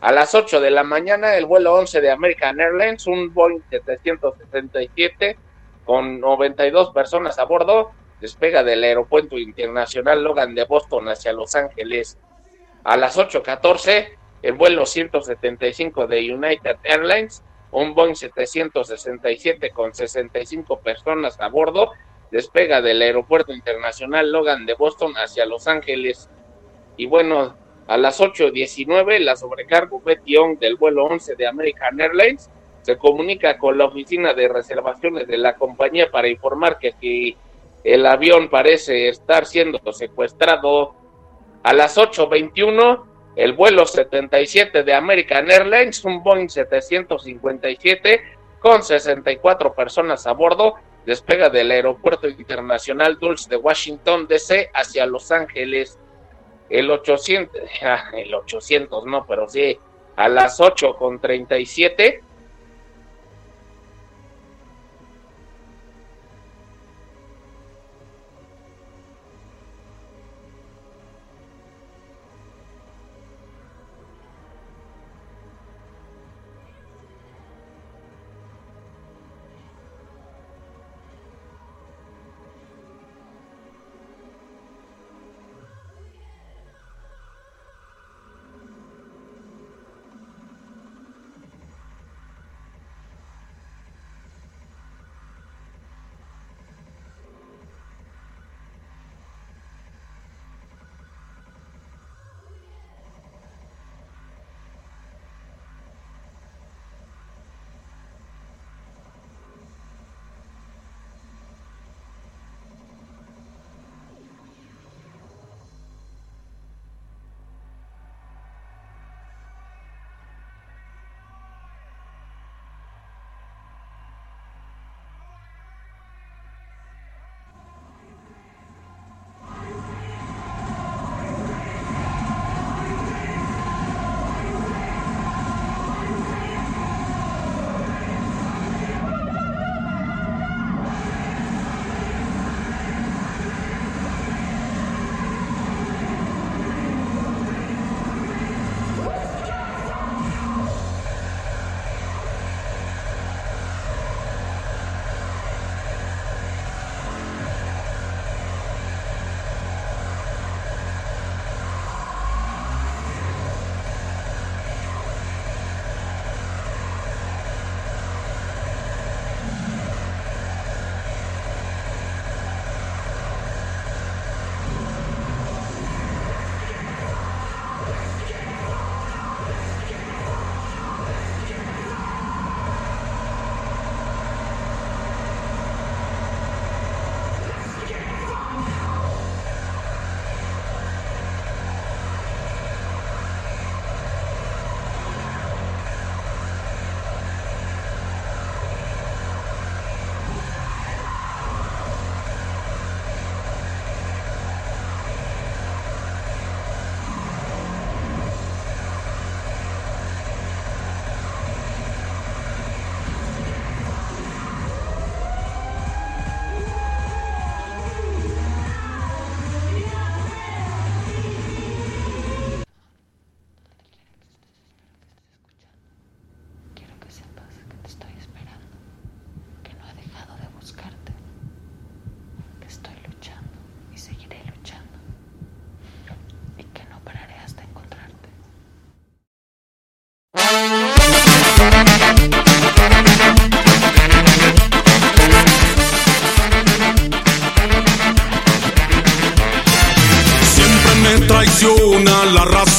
A las 8 de la mañana, el vuelo 11 de American Airlines, un Boeing 767 con 92 personas a bordo, despega del Aeropuerto Internacional Logan de Boston hacia Los Ángeles. A las 8.14, el vuelo 175 de United Airlines, un Boeing 767 con 65 personas a bordo, despega del Aeropuerto Internacional Logan de Boston hacia Los Ángeles. Y bueno, a las 8.19, la sobrecargo Betty del vuelo 11 de American Airlines se comunica con la oficina de reservaciones de la compañía para informar que si el avión parece estar siendo secuestrado. A las 8.21, el vuelo 77 de American Airlines, un Boeing 757 con 64 personas a bordo, despega del Aeropuerto Internacional Dulce de Washington, D.C. hacia Los Ángeles. El 800, ah, *laughs* el 800 no, pero sí, a las 8.37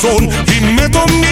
corazón y me tomé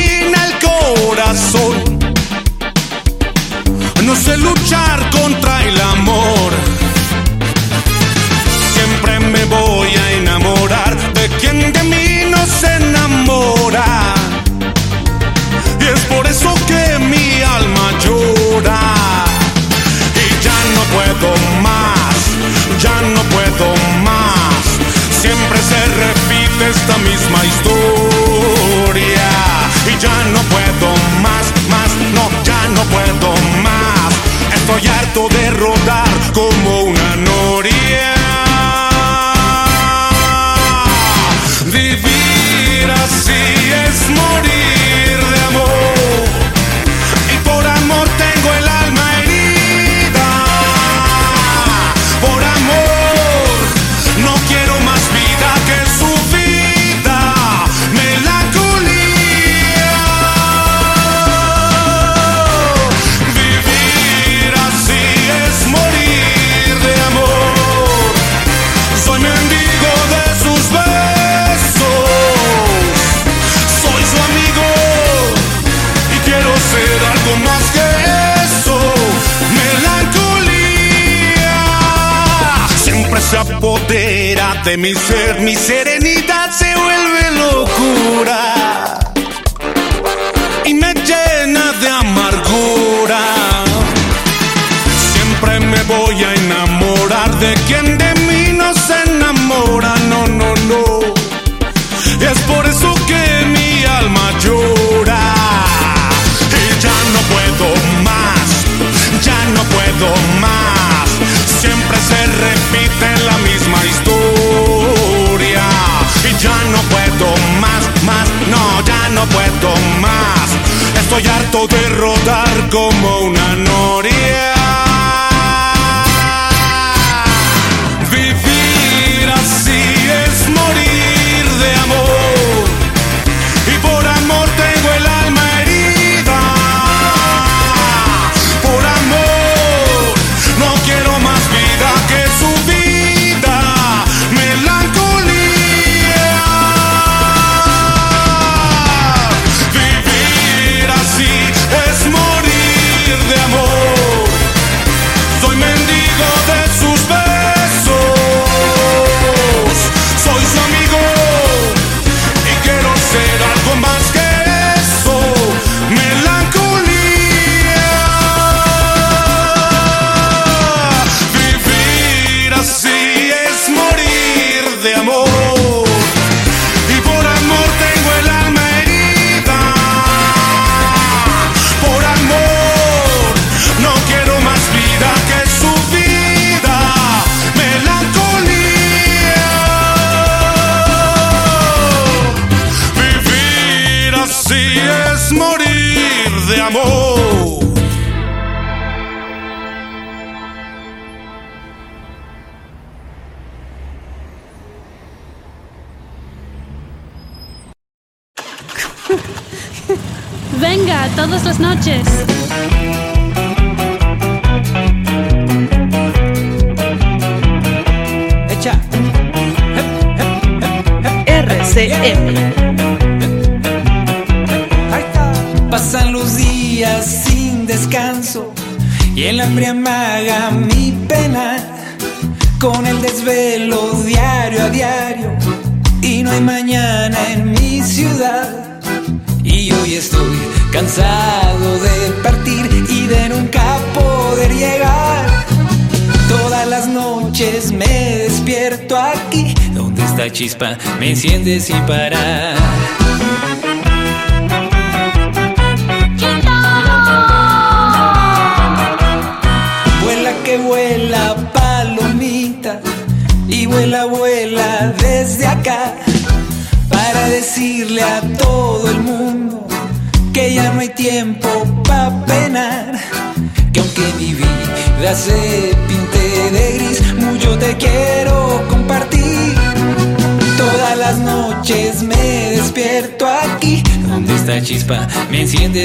me enciende sin parar.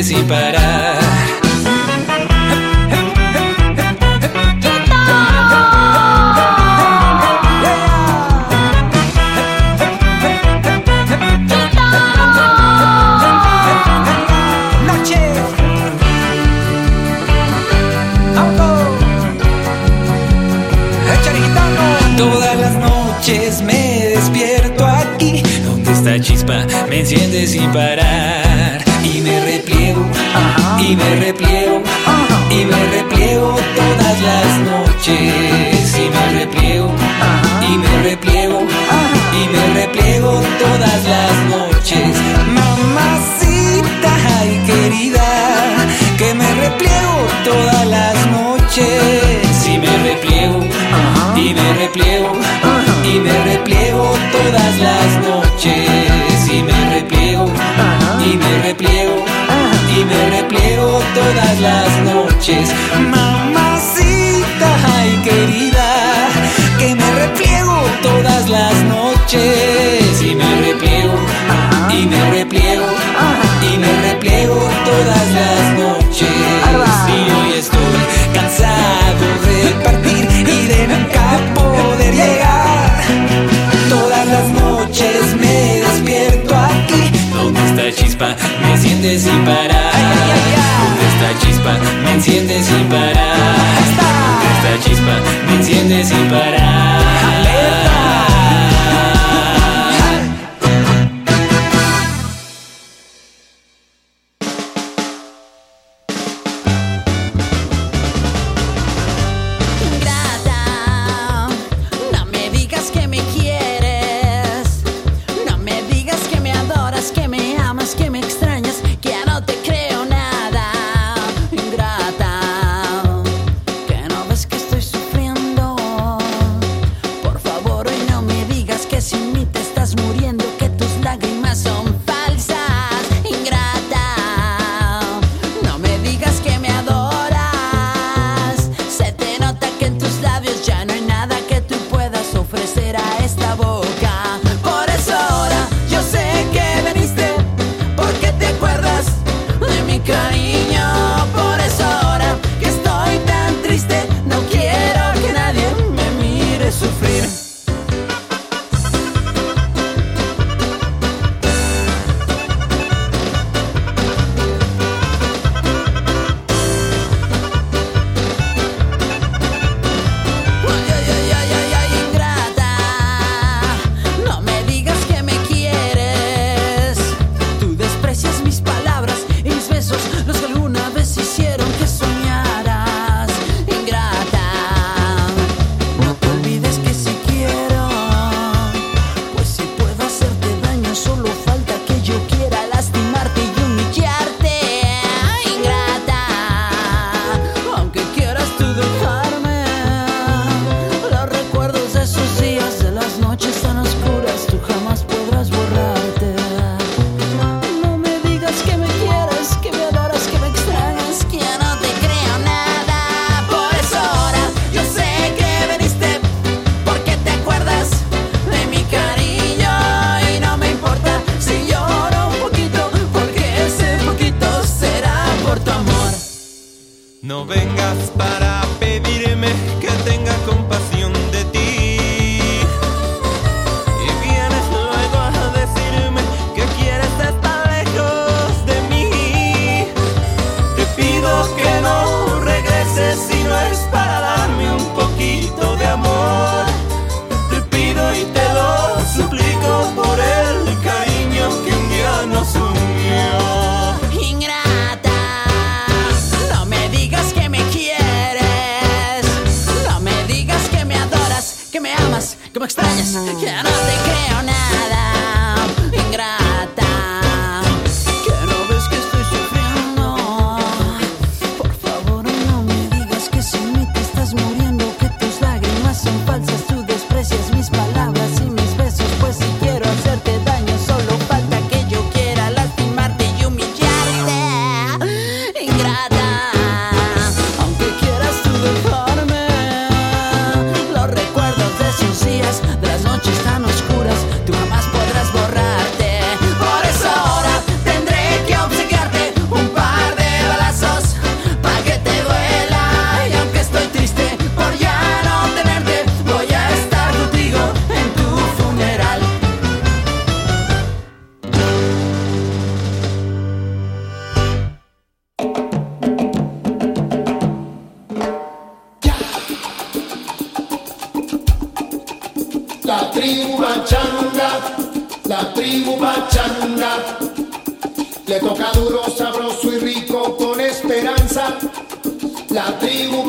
sin parar.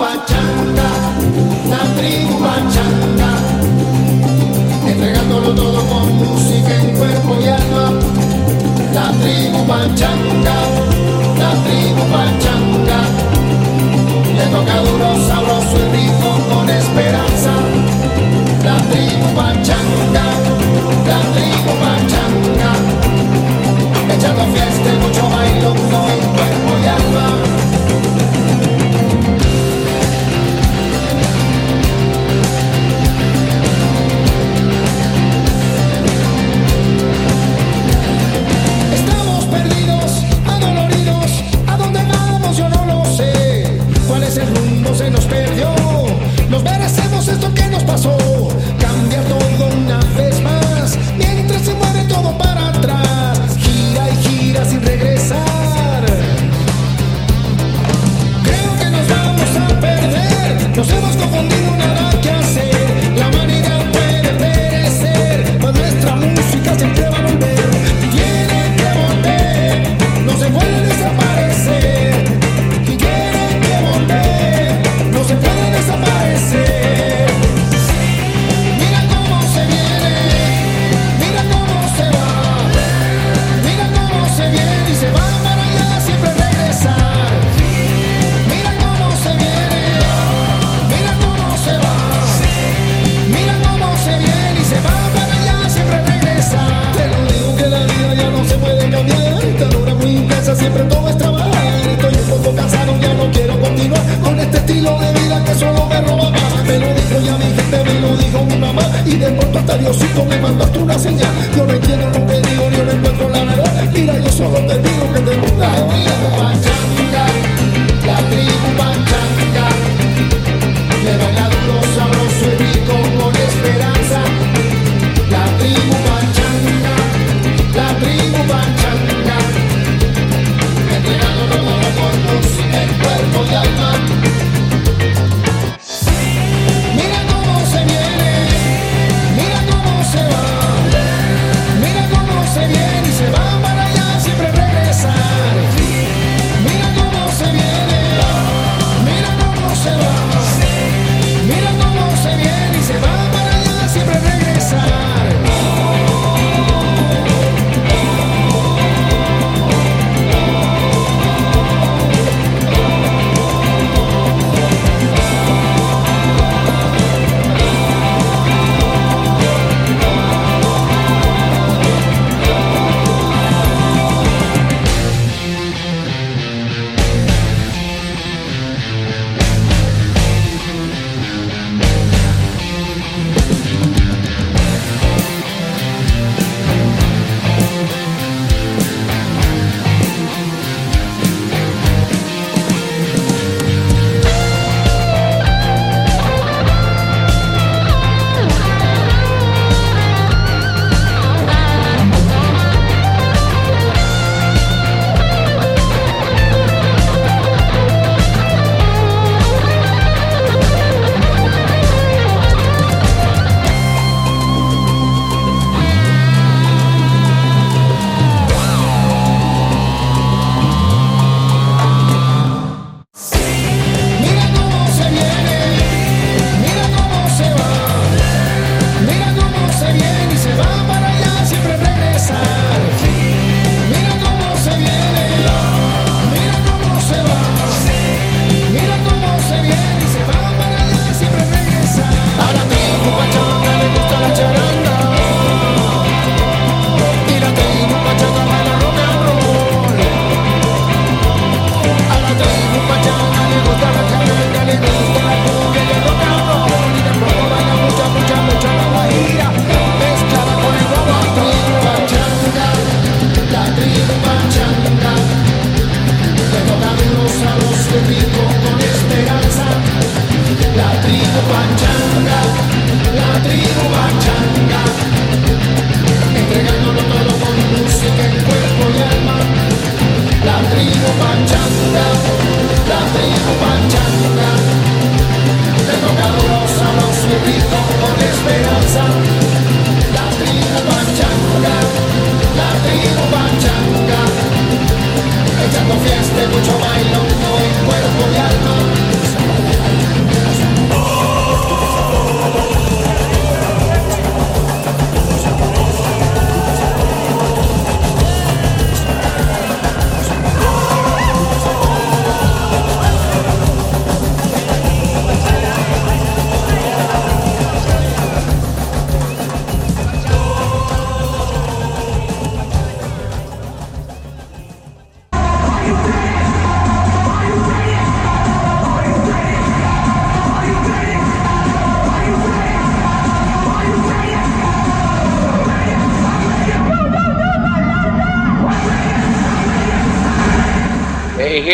pachanga, una tribu pachanga, entregándolo todo con música en cuerpo y alma. La tribu pachanga, la tribu pachanga, le toca duro, sabroso y rico con esperanza. La tribu pachanga, la tribu pachanga, echando fiesta y mucho baile, en cuerpo y alma.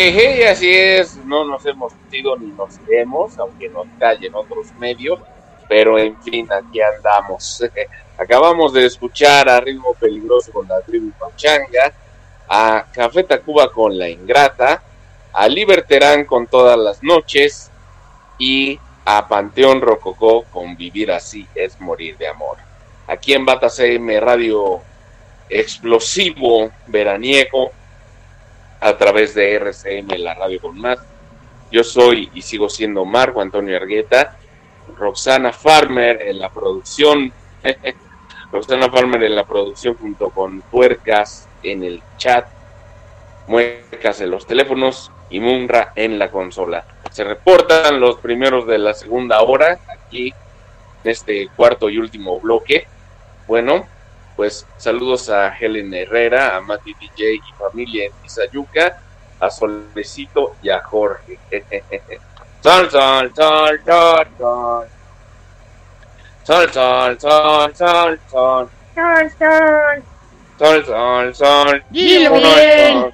Jejeje, así es, no nos hemos ido ni nos iremos, aunque nos callen otros medios, pero en fin, aquí andamos. *laughs* Acabamos de escuchar a Ritmo Peligroso con la tribu Pachanga, a Café Tacuba con La Ingrata, a Liberterán con Todas las Noches y a Panteón Rococó con Vivir Así es Morir de Amor. Aquí en Bata CM Radio Explosivo Veraniego a través de RCM, la radio con más. Yo soy y sigo siendo Marco Antonio Argueta, Roxana Farmer en la producción, *laughs* Roxana Farmer en la producción junto con Tuercas en el chat, Muecas en los teléfonos y Munra en la consola. Se reportan los primeros de la segunda hora aquí en este cuarto y último bloque. Bueno, pues saludos a Helen Herrera, a Mati DJ y familia en Tizayuca, a Solecito y a Jorge. *laughs* sol, sol, sol, sol, sol. Sol, sol, sol, sol, sol. Sol, sol. Sol, sol, sol. Dilo Sol, bien. sol.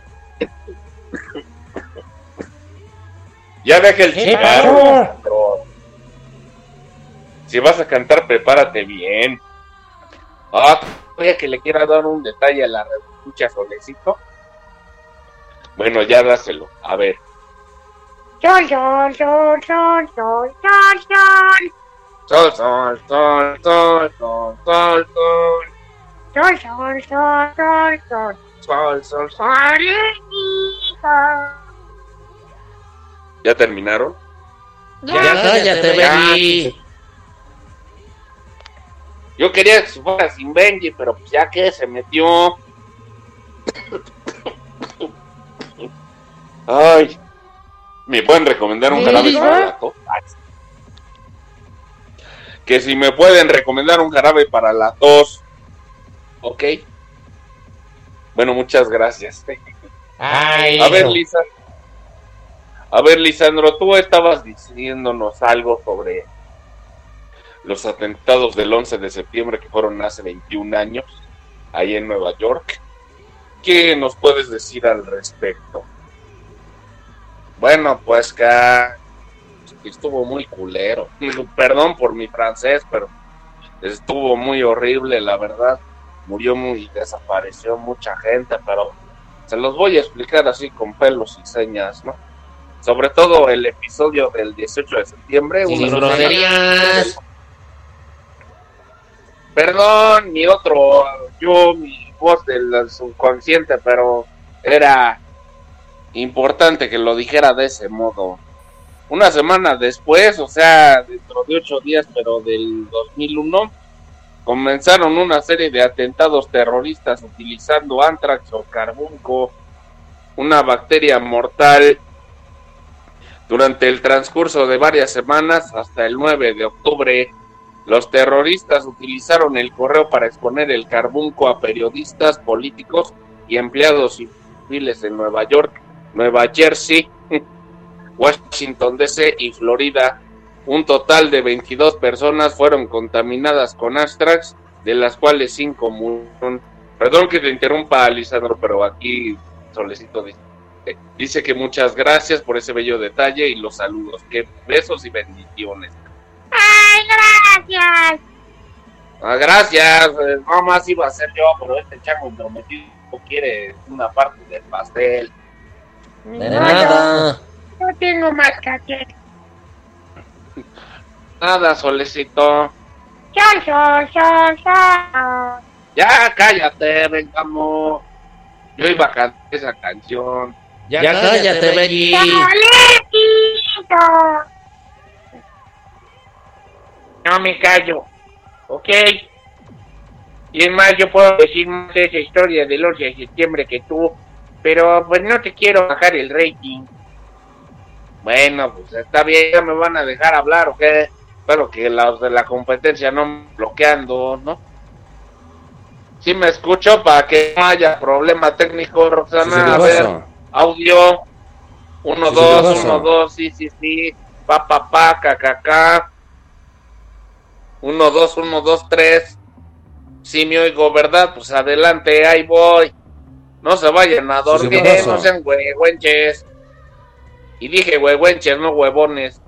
Ya deja el ¿Qué chicarro. Si vas a cantar, prepárate bien. Ah, todavía que le quiera dar un detalle a la escucha solecito. Bueno, ya dáselo. A ver. Sol, sol, sol, sol, sol, sol, sol. Sol, sol, sol, sol, sol, sol, sol. Sol, sol, sol, sol, sol. Sol, sol, sol. ¿Ya terminaron? Ya cállate, Benny. Yo quería que se fuera sin Benji, pero pues ya que se metió. Ay. ¿Me pueden recomendar un ¿Qué jarabe para la tos? Ay. Que si me pueden recomendar un jarabe para la tos. Ok. Bueno, muchas gracias. Ay, A ver. Lisa. A ver, Lisandro, tú estabas diciéndonos algo sobre los atentados del 11 de septiembre que fueron hace 21 años, ahí en Nueva York. ¿Qué nos puedes decir al respecto? Bueno, pues que estuvo muy culero. *laughs* Perdón por mi francés, pero estuvo muy horrible, la verdad. Murió muy, desapareció mucha gente, pero se los voy a explicar así con pelos y señas, ¿no? Sobre todo el episodio del 18 de septiembre. Sin groserías. Perdón, mi otro, yo, mi voz del subconsciente, pero era importante que lo dijera de ese modo. Una semana después, o sea, dentro de ocho días, pero del 2001, comenzaron una serie de atentados terroristas utilizando antrax o carbunco, una bacteria mortal. Durante el transcurso de varias semanas, hasta el 9 de octubre, los terroristas utilizaron el correo para exponer el carbunco a periodistas, políticos y empleados civiles en Nueva York, Nueva Jersey, *laughs* Washington DC y Florida. Un total de 22 personas fueron contaminadas con Astrax, de las cuales 5 murieron. Perdón que te interrumpa, Lisandro, pero aquí Solecito dice, dice que muchas gracias por ese bello detalle y los saludos. Que besos y bendiciones. Ay, gracias. Ah, gracias, eh, no más iba a ser yo, pero este chango prometido quiere una parte del pastel. De nada. No tengo más que hacer. Nada, solecito. Sol, sol, sol, sol. Ya cállate, vengamos. Yo iba a cantar esa canción. Ya, cállate, Benny. Solecito. No me callo. ¿Ok? Y es más, yo puedo decir más de esa historia del 11 de septiembre que tú. Pero pues no te quiero bajar el rating. Bueno, pues está bien, ya me van a dejar hablar, ¿o qué? Espero que los de la competencia no me bloqueando, ¿no? Sí me escucho para que no haya problema técnico, Roxana. sí, a ¿qué ver, audio. Uno, Sí, sí, dos, ¿qué pasa? uno, dos, sí, sí, sí. Pa, pa, pa, ca, ca, ca. Uno, dos, uno, dos, tres. Sí me oigo, ¿verdad? Pues adelante, ahí voy. No se vayan a sí, dormir, no sean güeyes. Y dije huehuenches, no huevones.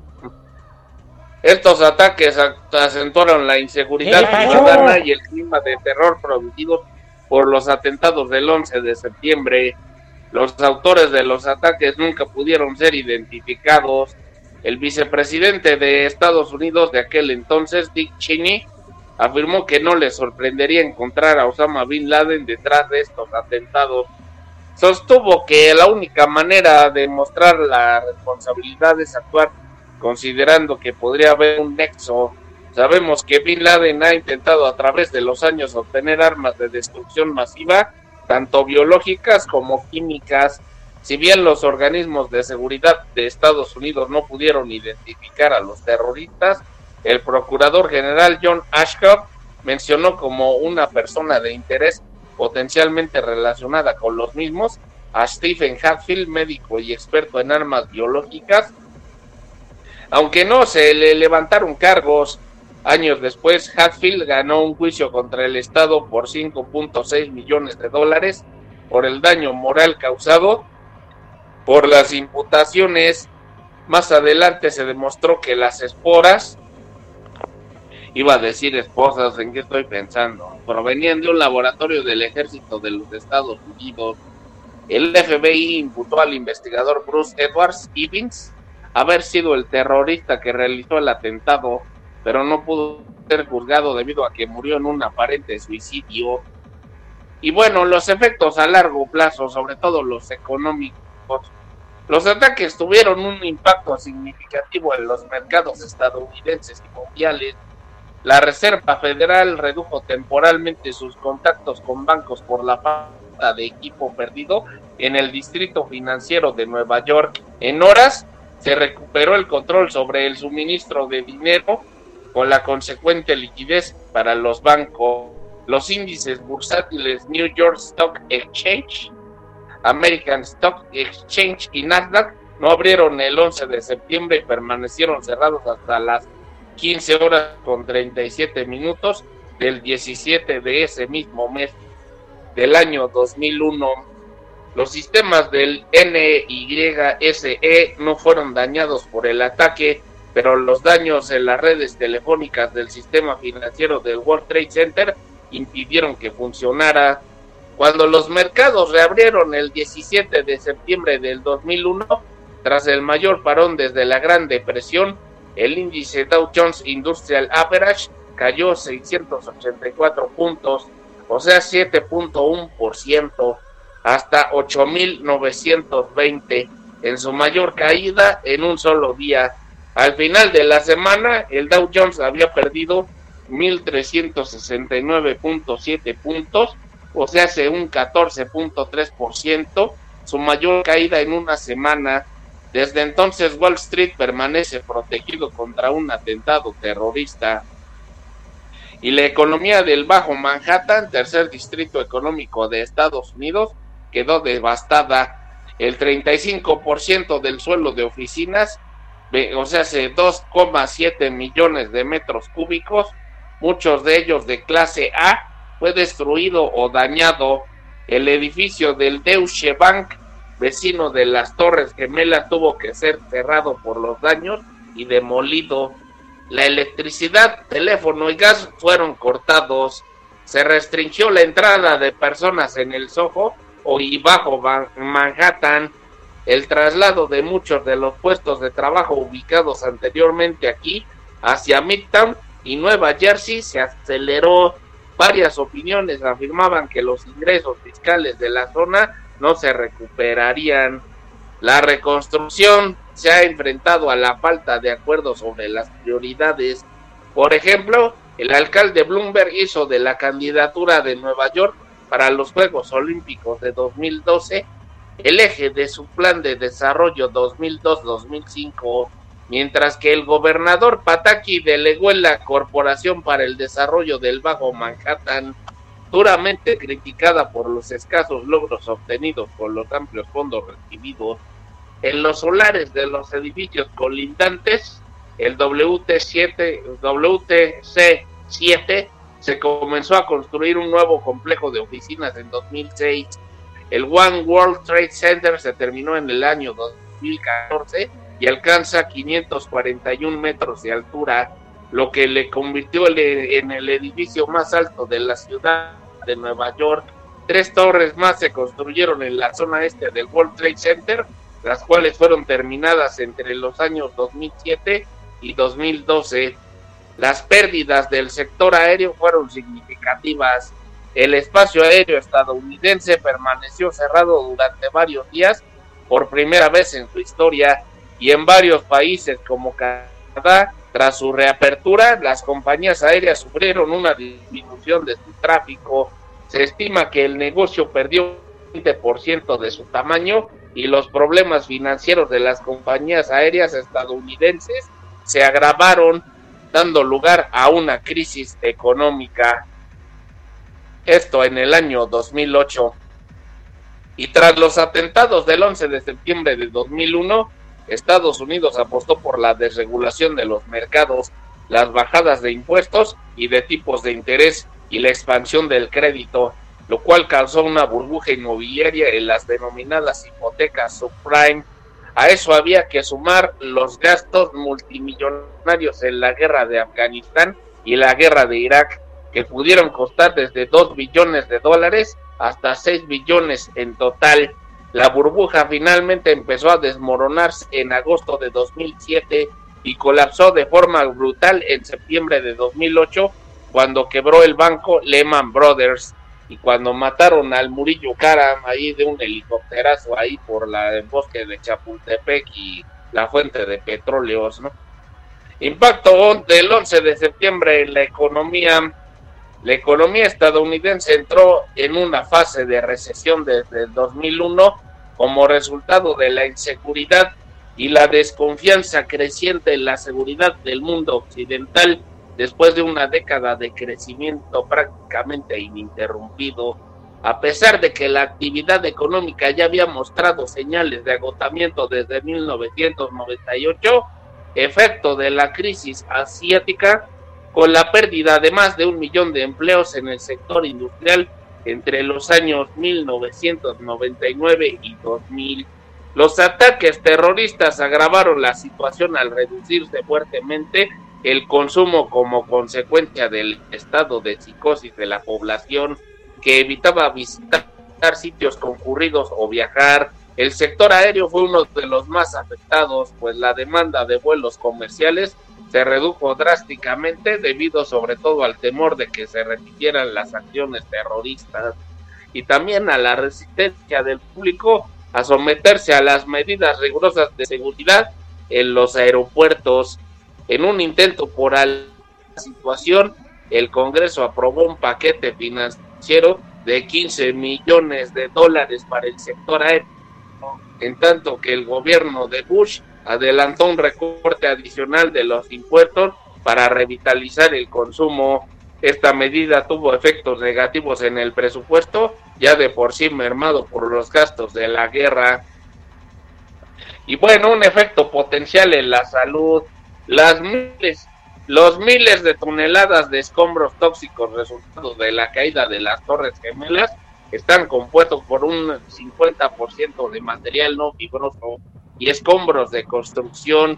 Estos ataques acentuaron la inseguridad ciudadana y el clima de terror producido por los atentados del 11 de septiembre. Los autores de los ataques nunca pudieron ser identificados. El vicepresidente de Estados Unidos de aquel entonces, Dick Cheney, afirmó que no le sorprendería encontrar a Osama Bin Laden detrás de estos atentados. Sostuvo que la única manera de mostrar la responsabilidad es actuar considerando que podría haber un nexo. Sabemos que Bin Laden ha intentado a través de los años obtener armas de destrucción masiva, tanto biológicas como químicas. Si bien los organismos de seguridad de Estados Unidos no pudieron identificar a los terroristas, el procurador general John Ashcroft mencionó como una persona de interés potencialmente relacionada con los mismos a Stephen Hatfield, médico y experto en armas biológicas, aunque no se le levantaron cargos, años después Hatfield ganó un juicio contra el Estado por 5.6 millones de dólares por el daño moral causado por las imputaciones. Más adelante se demostró que las esporas, iba a decir esposas, ¿en qué estoy pensando? Provenían de un laboratorio del ejército de los Estados Unidos. El FBI imputó al investigador Bruce Edwards Evans haber sido el terrorista que realizó el atentado, pero no pudo ser juzgado debido a que murió en un aparente suicidio. Y bueno, los efectos a largo plazo, sobre todo los económicos, los ataques tuvieron un impacto significativo en los mercados estadounidenses y mundiales. La Reserva Federal redujo temporalmente sus contactos con bancos por la falta de equipo perdido en el distrito financiero de Nueva York. En horas, se recuperó el control sobre el suministro de dinero con la consecuente liquidez para los bancos. Los índices bursátiles New York Stock Exchange, American Stock Exchange y Nasdaq no abrieron el 11 de septiembre y permanecieron cerrados hasta las 15 horas con 37 minutos del 17 de ese mismo mes del año 2001 los sistemas del NYSE no fueron dañados por el ataque, pero los daños en las redes telefónicas del sistema financiero del World Trade Center impidieron que funcionara. Cuando los mercados reabrieron el 17 de septiembre del 2001, tras el mayor parón desde la Gran Depresión, el índice Dow Jones Industrial Average cayó 684 puntos, o sea 7.1% hasta 8.920 en su mayor caída en un solo día. Al final de la semana, el Dow Jones había perdido 1.369.7 puntos, o sea, hace un 14.3%, su mayor caída en una semana. Desde entonces Wall Street permanece protegido contra un atentado terrorista. Y la economía del Bajo Manhattan, tercer distrito económico de Estados Unidos, quedó devastada. El 35% del suelo de oficinas, o sea, 2,7 millones de metros cúbicos, muchos de ellos de clase A, fue destruido o dañado. El edificio del Deutsche Bank, vecino de las Torres Gemelas, tuvo que ser cerrado por los daños y demolido. La electricidad, teléfono y gas fueron cortados. Se restringió la entrada de personas en el Soho y bajo Manhattan, el traslado de muchos de los puestos de trabajo ubicados anteriormente aquí hacia Midtown y Nueva Jersey se aceleró. Varias opiniones afirmaban que los ingresos fiscales de la zona no se recuperarían. La reconstrucción se ha enfrentado a la falta de acuerdo sobre las prioridades. Por ejemplo, el alcalde Bloomberg hizo de la candidatura de Nueva York para los Juegos Olímpicos de 2012 el eje de su plan de desarrollo 2002-2005, mientras que el gobernador Pataki delegó en la Corporación para el Desarrollo del Bajo Manhattan, duramente criticada por los escasos logros obtenidos por los amplios fondos recibidos, en los solares de los edificios colindantes, el WT7, WTC7 se comenzó a construir un nuevo complejo de oficinas en 2006. El One World Trade Center se terminó en el año 2014 y alcanza 541 metros de altura, lo que le convirtió en el edificio más alto de la ciudad de Nueva York. Tres torres más se construyeron en la zona este del World Trade Center, las cuales fueron terminadas entre los años 2007 y 2012. Las pérdidas del sector aéreo fueron significativas. El espacio aéreo estadounidense permaneció cerrado durante varios días por primera vez en su historia y en varios países como Canadá, tras su reapertura, las compañías aéreas sufrieron una disminución de su tráfico. Se estima que el negocio perdió 20% de su tamaño y los problemas financieros de las compañías aéreas estadounidenses se agravaron dando lugar a una crisis económica. Esto en el año 2008. Y tras los atentados del 11 de septiembre de 2001, Estados Unidos apostó por la desregulación de los mercados, las bajadas de impuestos y de tipos de interés y la expansión del crédito, lo cual causó una burbuja inmobiliaria en las denominadas hipotecas subprime a eso había que sumar los gastos multimillonarios en la guerra de Afganistán y la guerra de Irak, que pudieron costar desde 2 billones de dólares hasta 6 billones en total. La burbuja finalmente empezó a desmoronarse en agosto de 2007 y colapsó de forma brutal en septiembre de 2008 cuando quebró el banco Lehman Brothers y cuando mataron al Murillo Karam ahí de un helicópterazo ahí por la bosque de Chapultepec y la fuente de petróleos, ¿no? Impacto del 11 de septiembre en la economía. La economía estadounidense entró en una fase de recesión desde el 2001 como resultado de la inseguridad y la desconfianza creciente en la seguridad del mundo occidental después de una década de crecimiento prácticamente ininterrumpido, a pesar de que la actividad económica ya había mostrado señales de agotamiento desde 1998, efecto de la crisis asiática, con la pérdida de más de un millón de empleos en el sector industrial entre los años 1999 y 2000. Los ataques terroristas agravaron la situación al reducirse fuertemente el consumo como consecuencia del estado de psicosis de la población que evitaba visitar sitios concurridos o viajar. El sector aéreo fue uno de los más afectados, pues la demanda de vuelos comerciales se redujo drásticamente debido sobre todo al temor de que se repitieran las acciones terroristas y también a la resistencia del público a someterse a las medidas rigurosas de seguridad en los aeropuertos. En un intento por la situación, el Congreso aprobó un paquete financiero de 15 millones de dólares para el sector aéreo, en tanto que el gobierno de Bush adelantó un recorte adicional de los impuestos para revitalizar el consumo. Esta medida tuvo efectos negativos en el presupuesto, ya de por sí mermado por los gastos de la guerra. Y bueno, un efecto potencial en la salud las miles, los miles de toneladas de escombros tóxicos resultados de la caída de las Torres Gemelas están compuestos por un 50% de material no fibroso y escombros de construcción,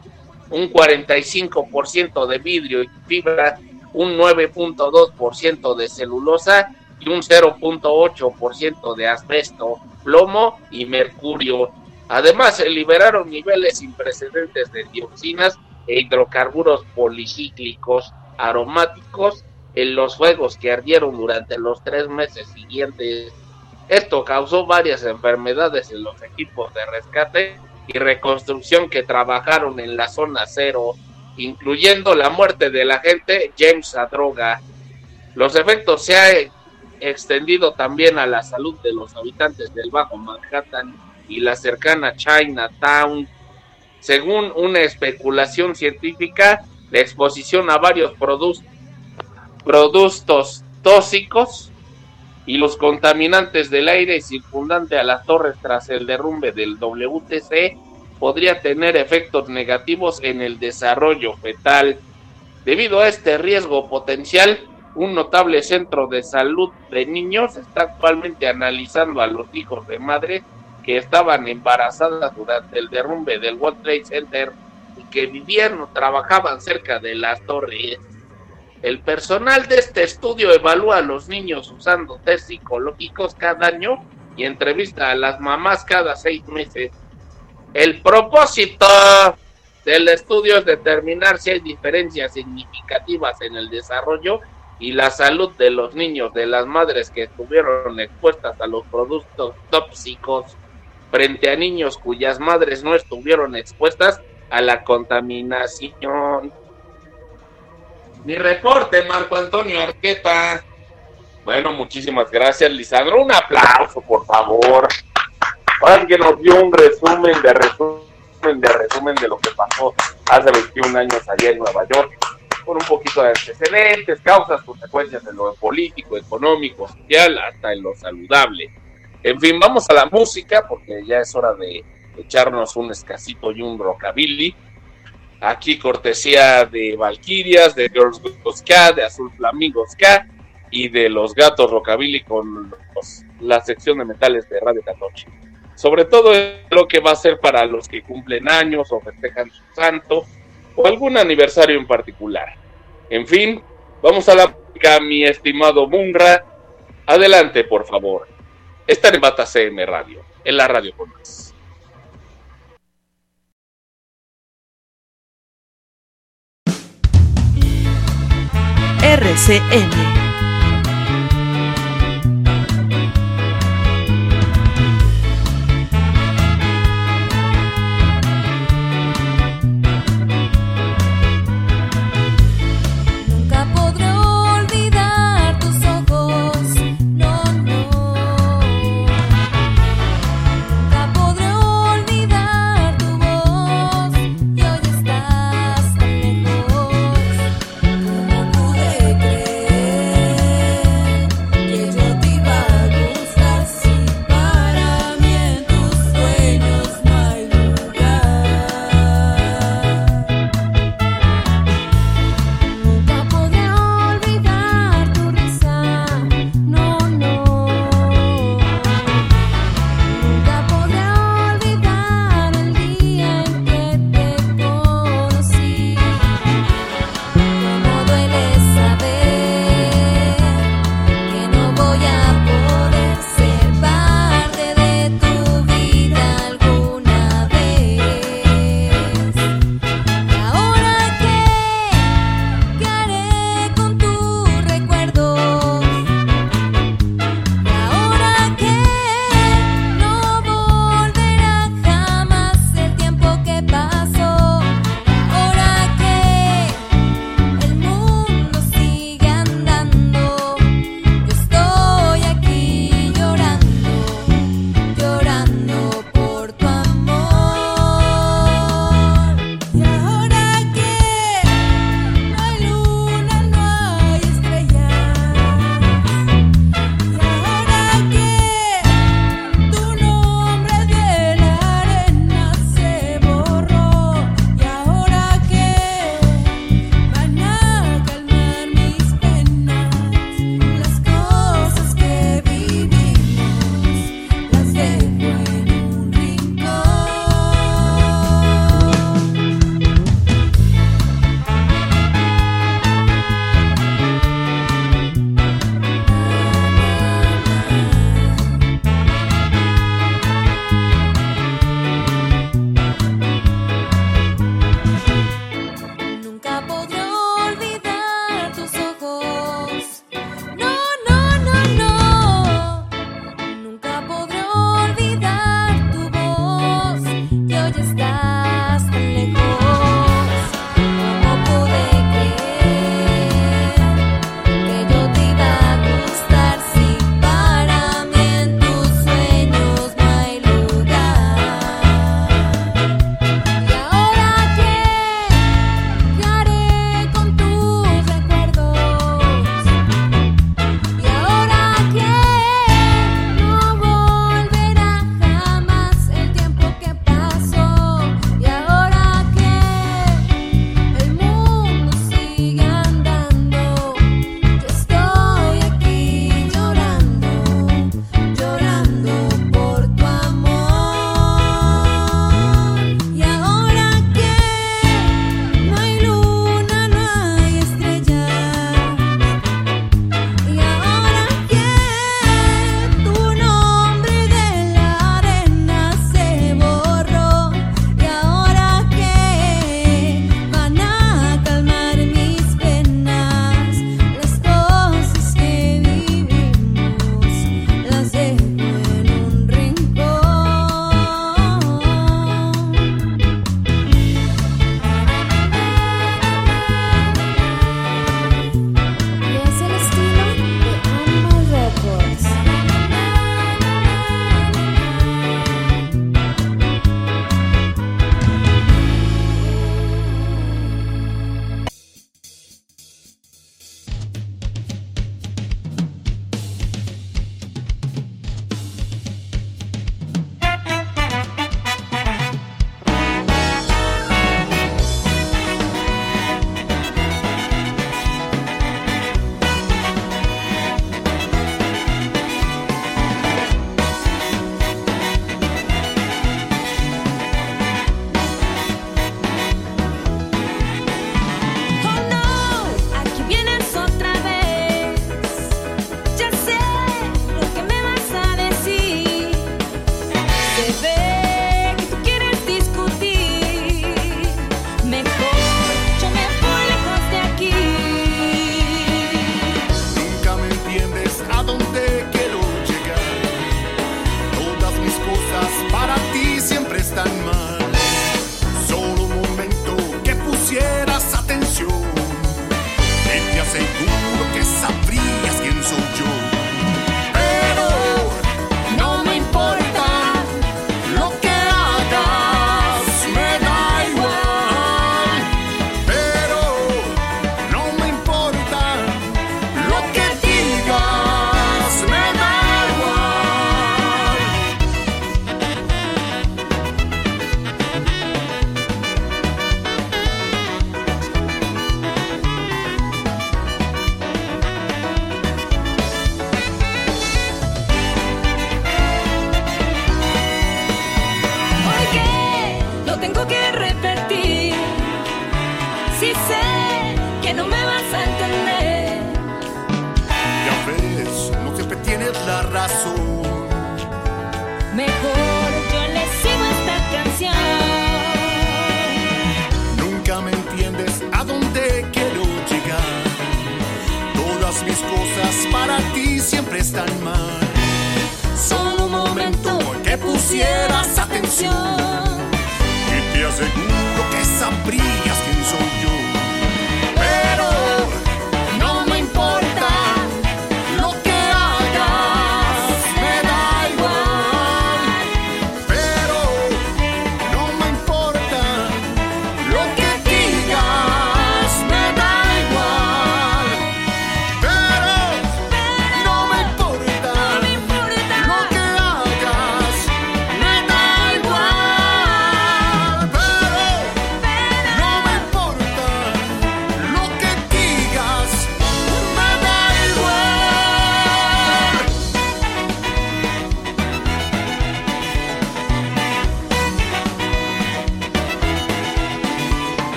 un 45% de vidrio y fibra, un 9.2% de celulosa y un 0.8% de asbesto, plomo y mercurio. Además, se liberaron niveles sin precedentes de dioxinas e hidrocarburos policíclicos aromáticos en los fuegos que ardieron durante los tres meses siguientes. Esto causó varias enfermedades en los equipos de rescate y reconstrucción que trabajaron en la zona cero, incluyendo la muerte del agente James Adroga. Los efectos se han extendido también a la salud de los habitantes del Bajo Manhattan y la cercana Chinatown, según una especulación científica, la exposición a varios productos tóxicos y los contaminantes del aire circundante a las torres tras el derrumbe del WTC podría tener efectos negativos en el desarrollo fetal. Debido a este riesgo potencial, un notable centro de salud de niños está actualmente analizando a los hijos de madre que estaban embarazadas durante el derrumbe del World Trade Center y que vivían o trabajaban cerca de las torres. El personal de este estudio evalúa a los niños usando test psicológicos cada año y entrevista a las mamás cada seis meses. El propósito del estudio es determinar si hay diferencias significativas en el desarrollo y la salud de los niños de las madres que estuvieron expuestas a los productos tóxicos frente a niños cuyas madres no estuvieron expuestas a la contaminación. Mi reporte, Marco Antonio Arqueta. Bueno, muchísimas gracias, Lisandro. Un aplauso, por favor. Alguien nos dio un resumen de resumen de resumen de lo que pasó hace 21 años allá en Nueva York, con un poquito de antecedentes, causas, consecuencias en lo político, económico, social, hasta en lo saludable. En fin, vamos a la música, porque ya es hora de echarnos un escasito y un rockabilly. Aquí cortesía de Valkyrias, de Girls Ska, de Azul Flamingo Ska y de los Gatos Rockabilly con la sección de metales de Radio Catoche. Sobre todo lo que va a ser para los que cumplen años o festejan su santo o algún aniversario en particular. En fin, vamos a la mi estimado Munra. Adelante, por favor. Están en Bata CM Radio, en la radio con. RCN.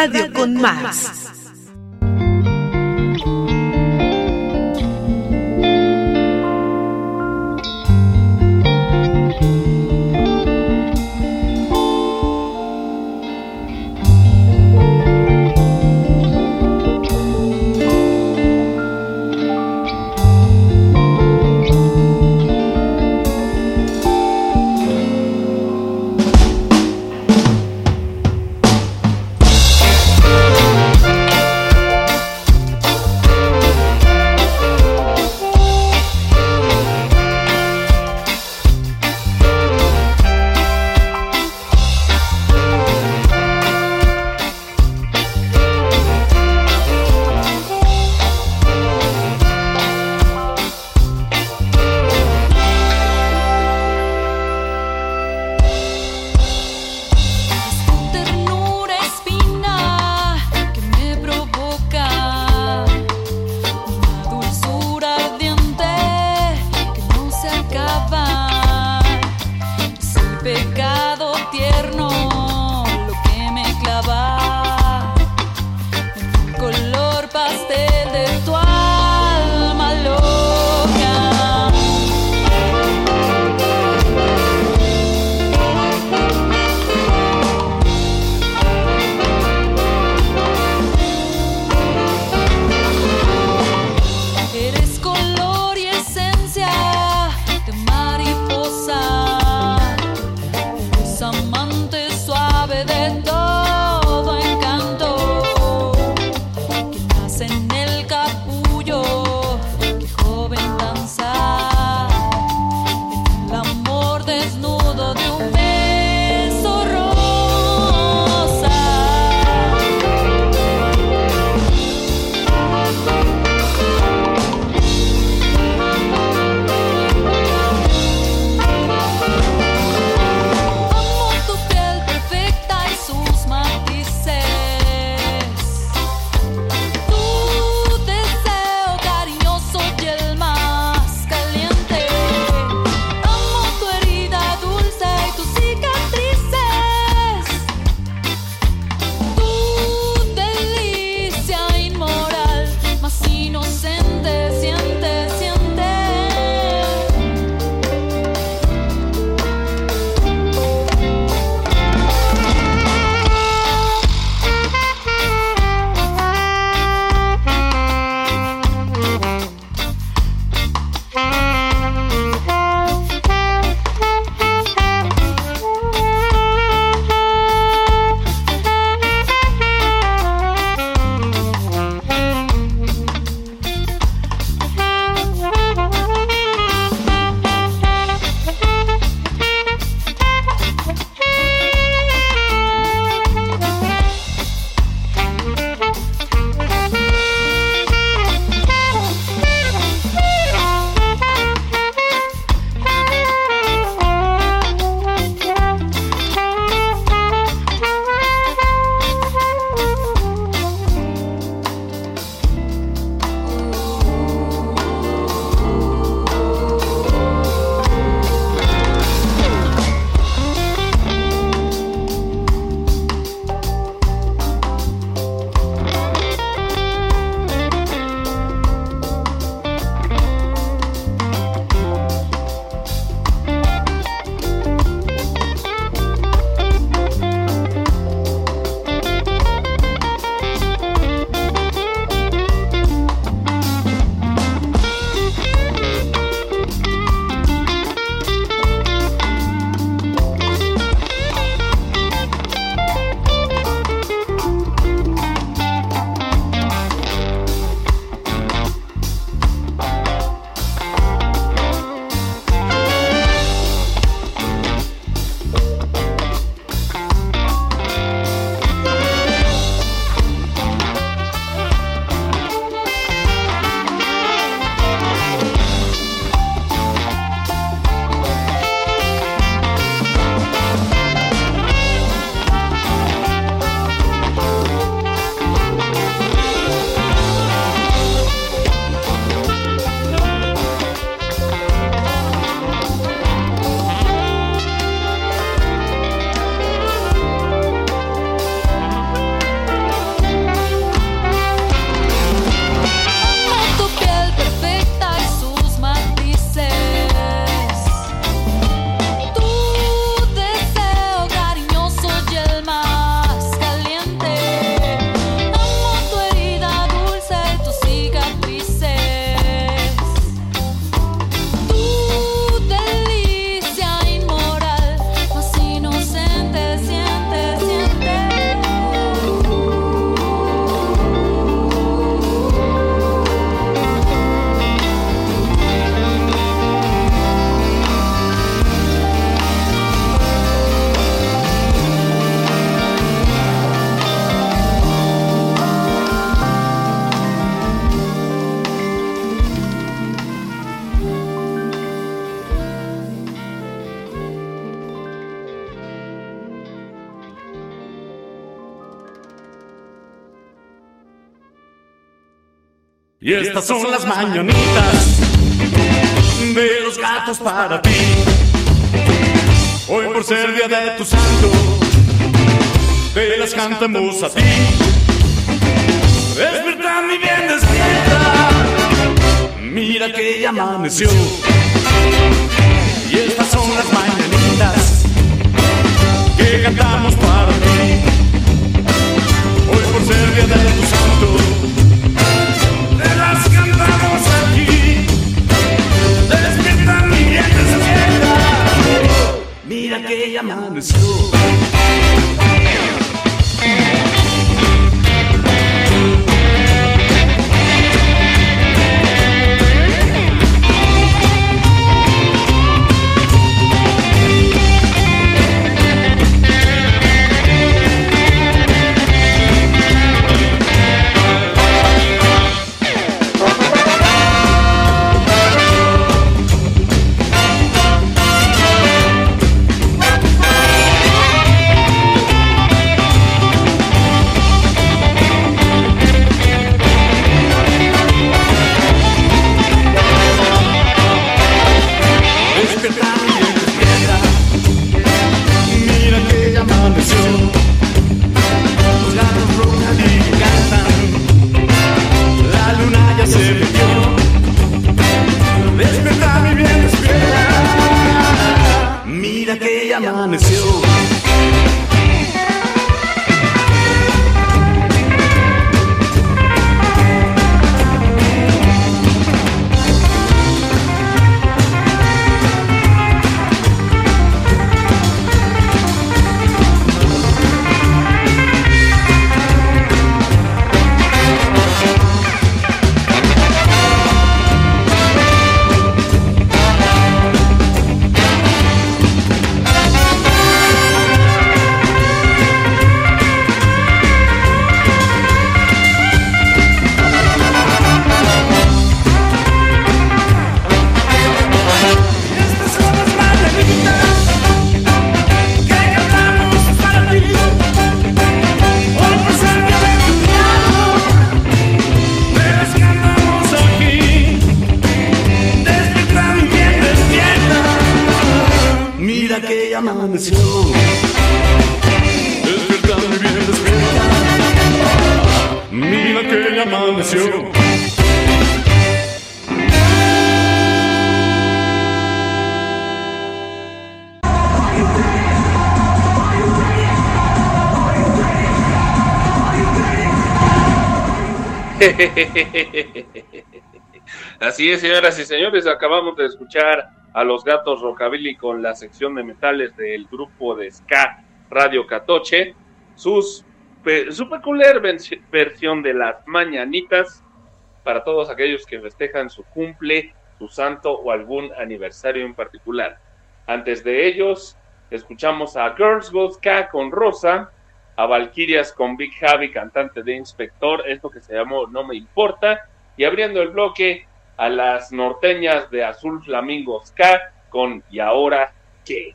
Radio con más. Estas son las mañanitas de los gatos para ti. Hoy por ser día de tu santo, te las cantamos a ti. Despierta mi bien despierta, mira que ya amaneció. Y estas son las mañanitas que cantamos para ti. Hoy por ser día de tu santo, que ya *laughs* Así es, señoras y señores, acabamos de escuchar a los gatos Rockabilly con la sección de metales del grupo de Ska Radio Catoche, sus, su peculiar versión de las mañanitas para todos aquellos que festejan su cumple, su santo o algún aniversario en particular. Antes de ellos, escuchamos a Girls Go Ska con Rosa, a Valkyrias con Big Javi, cantante de Inspector, esto que se llamó No Me Importa, y abriendo el bloque a las norteñas de Azul Flamingo Ska con ¿Y ahora qué?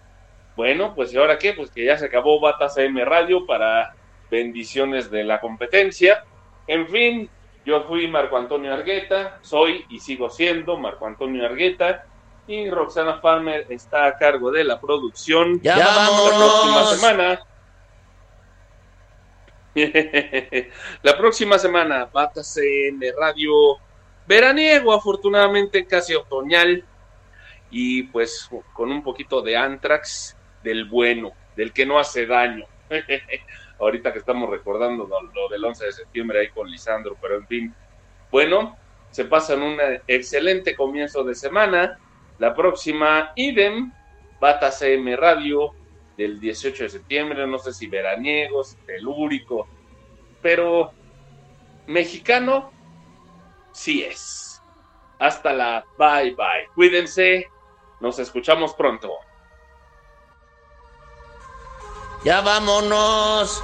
Bueno, pues ¿y ahora qué? Pues que ya se acabó Batas AM Radio para bendiciones de la competencia. En fin, yo fui Marco Antonio Argueta, soy y sigo siendo Marco Antonio Argueta, y Roxana Farmer está a cargo de la producción. ¡Ya la próxima semana. *laughs* la próxima semana, Batas AM Radio veraniego, afortunadamente casi otoñal, y pues con un poquito de Antrax del bueno, del que no hace daño. *laughs* Ahorita que estamos recordando lo, lo del 11 de septiembre ahí con Lisandro, pero en fin. Bueno, se pasan un excelente comienzo de semana. La próxima, idem, Bata CM Radio del 18 de septiembre, no sé si veraniegos, telúrico, pero mexicano sí es. Hasta la bye bye. Cuídense, nos escuchamos pronto. Ya vámonos.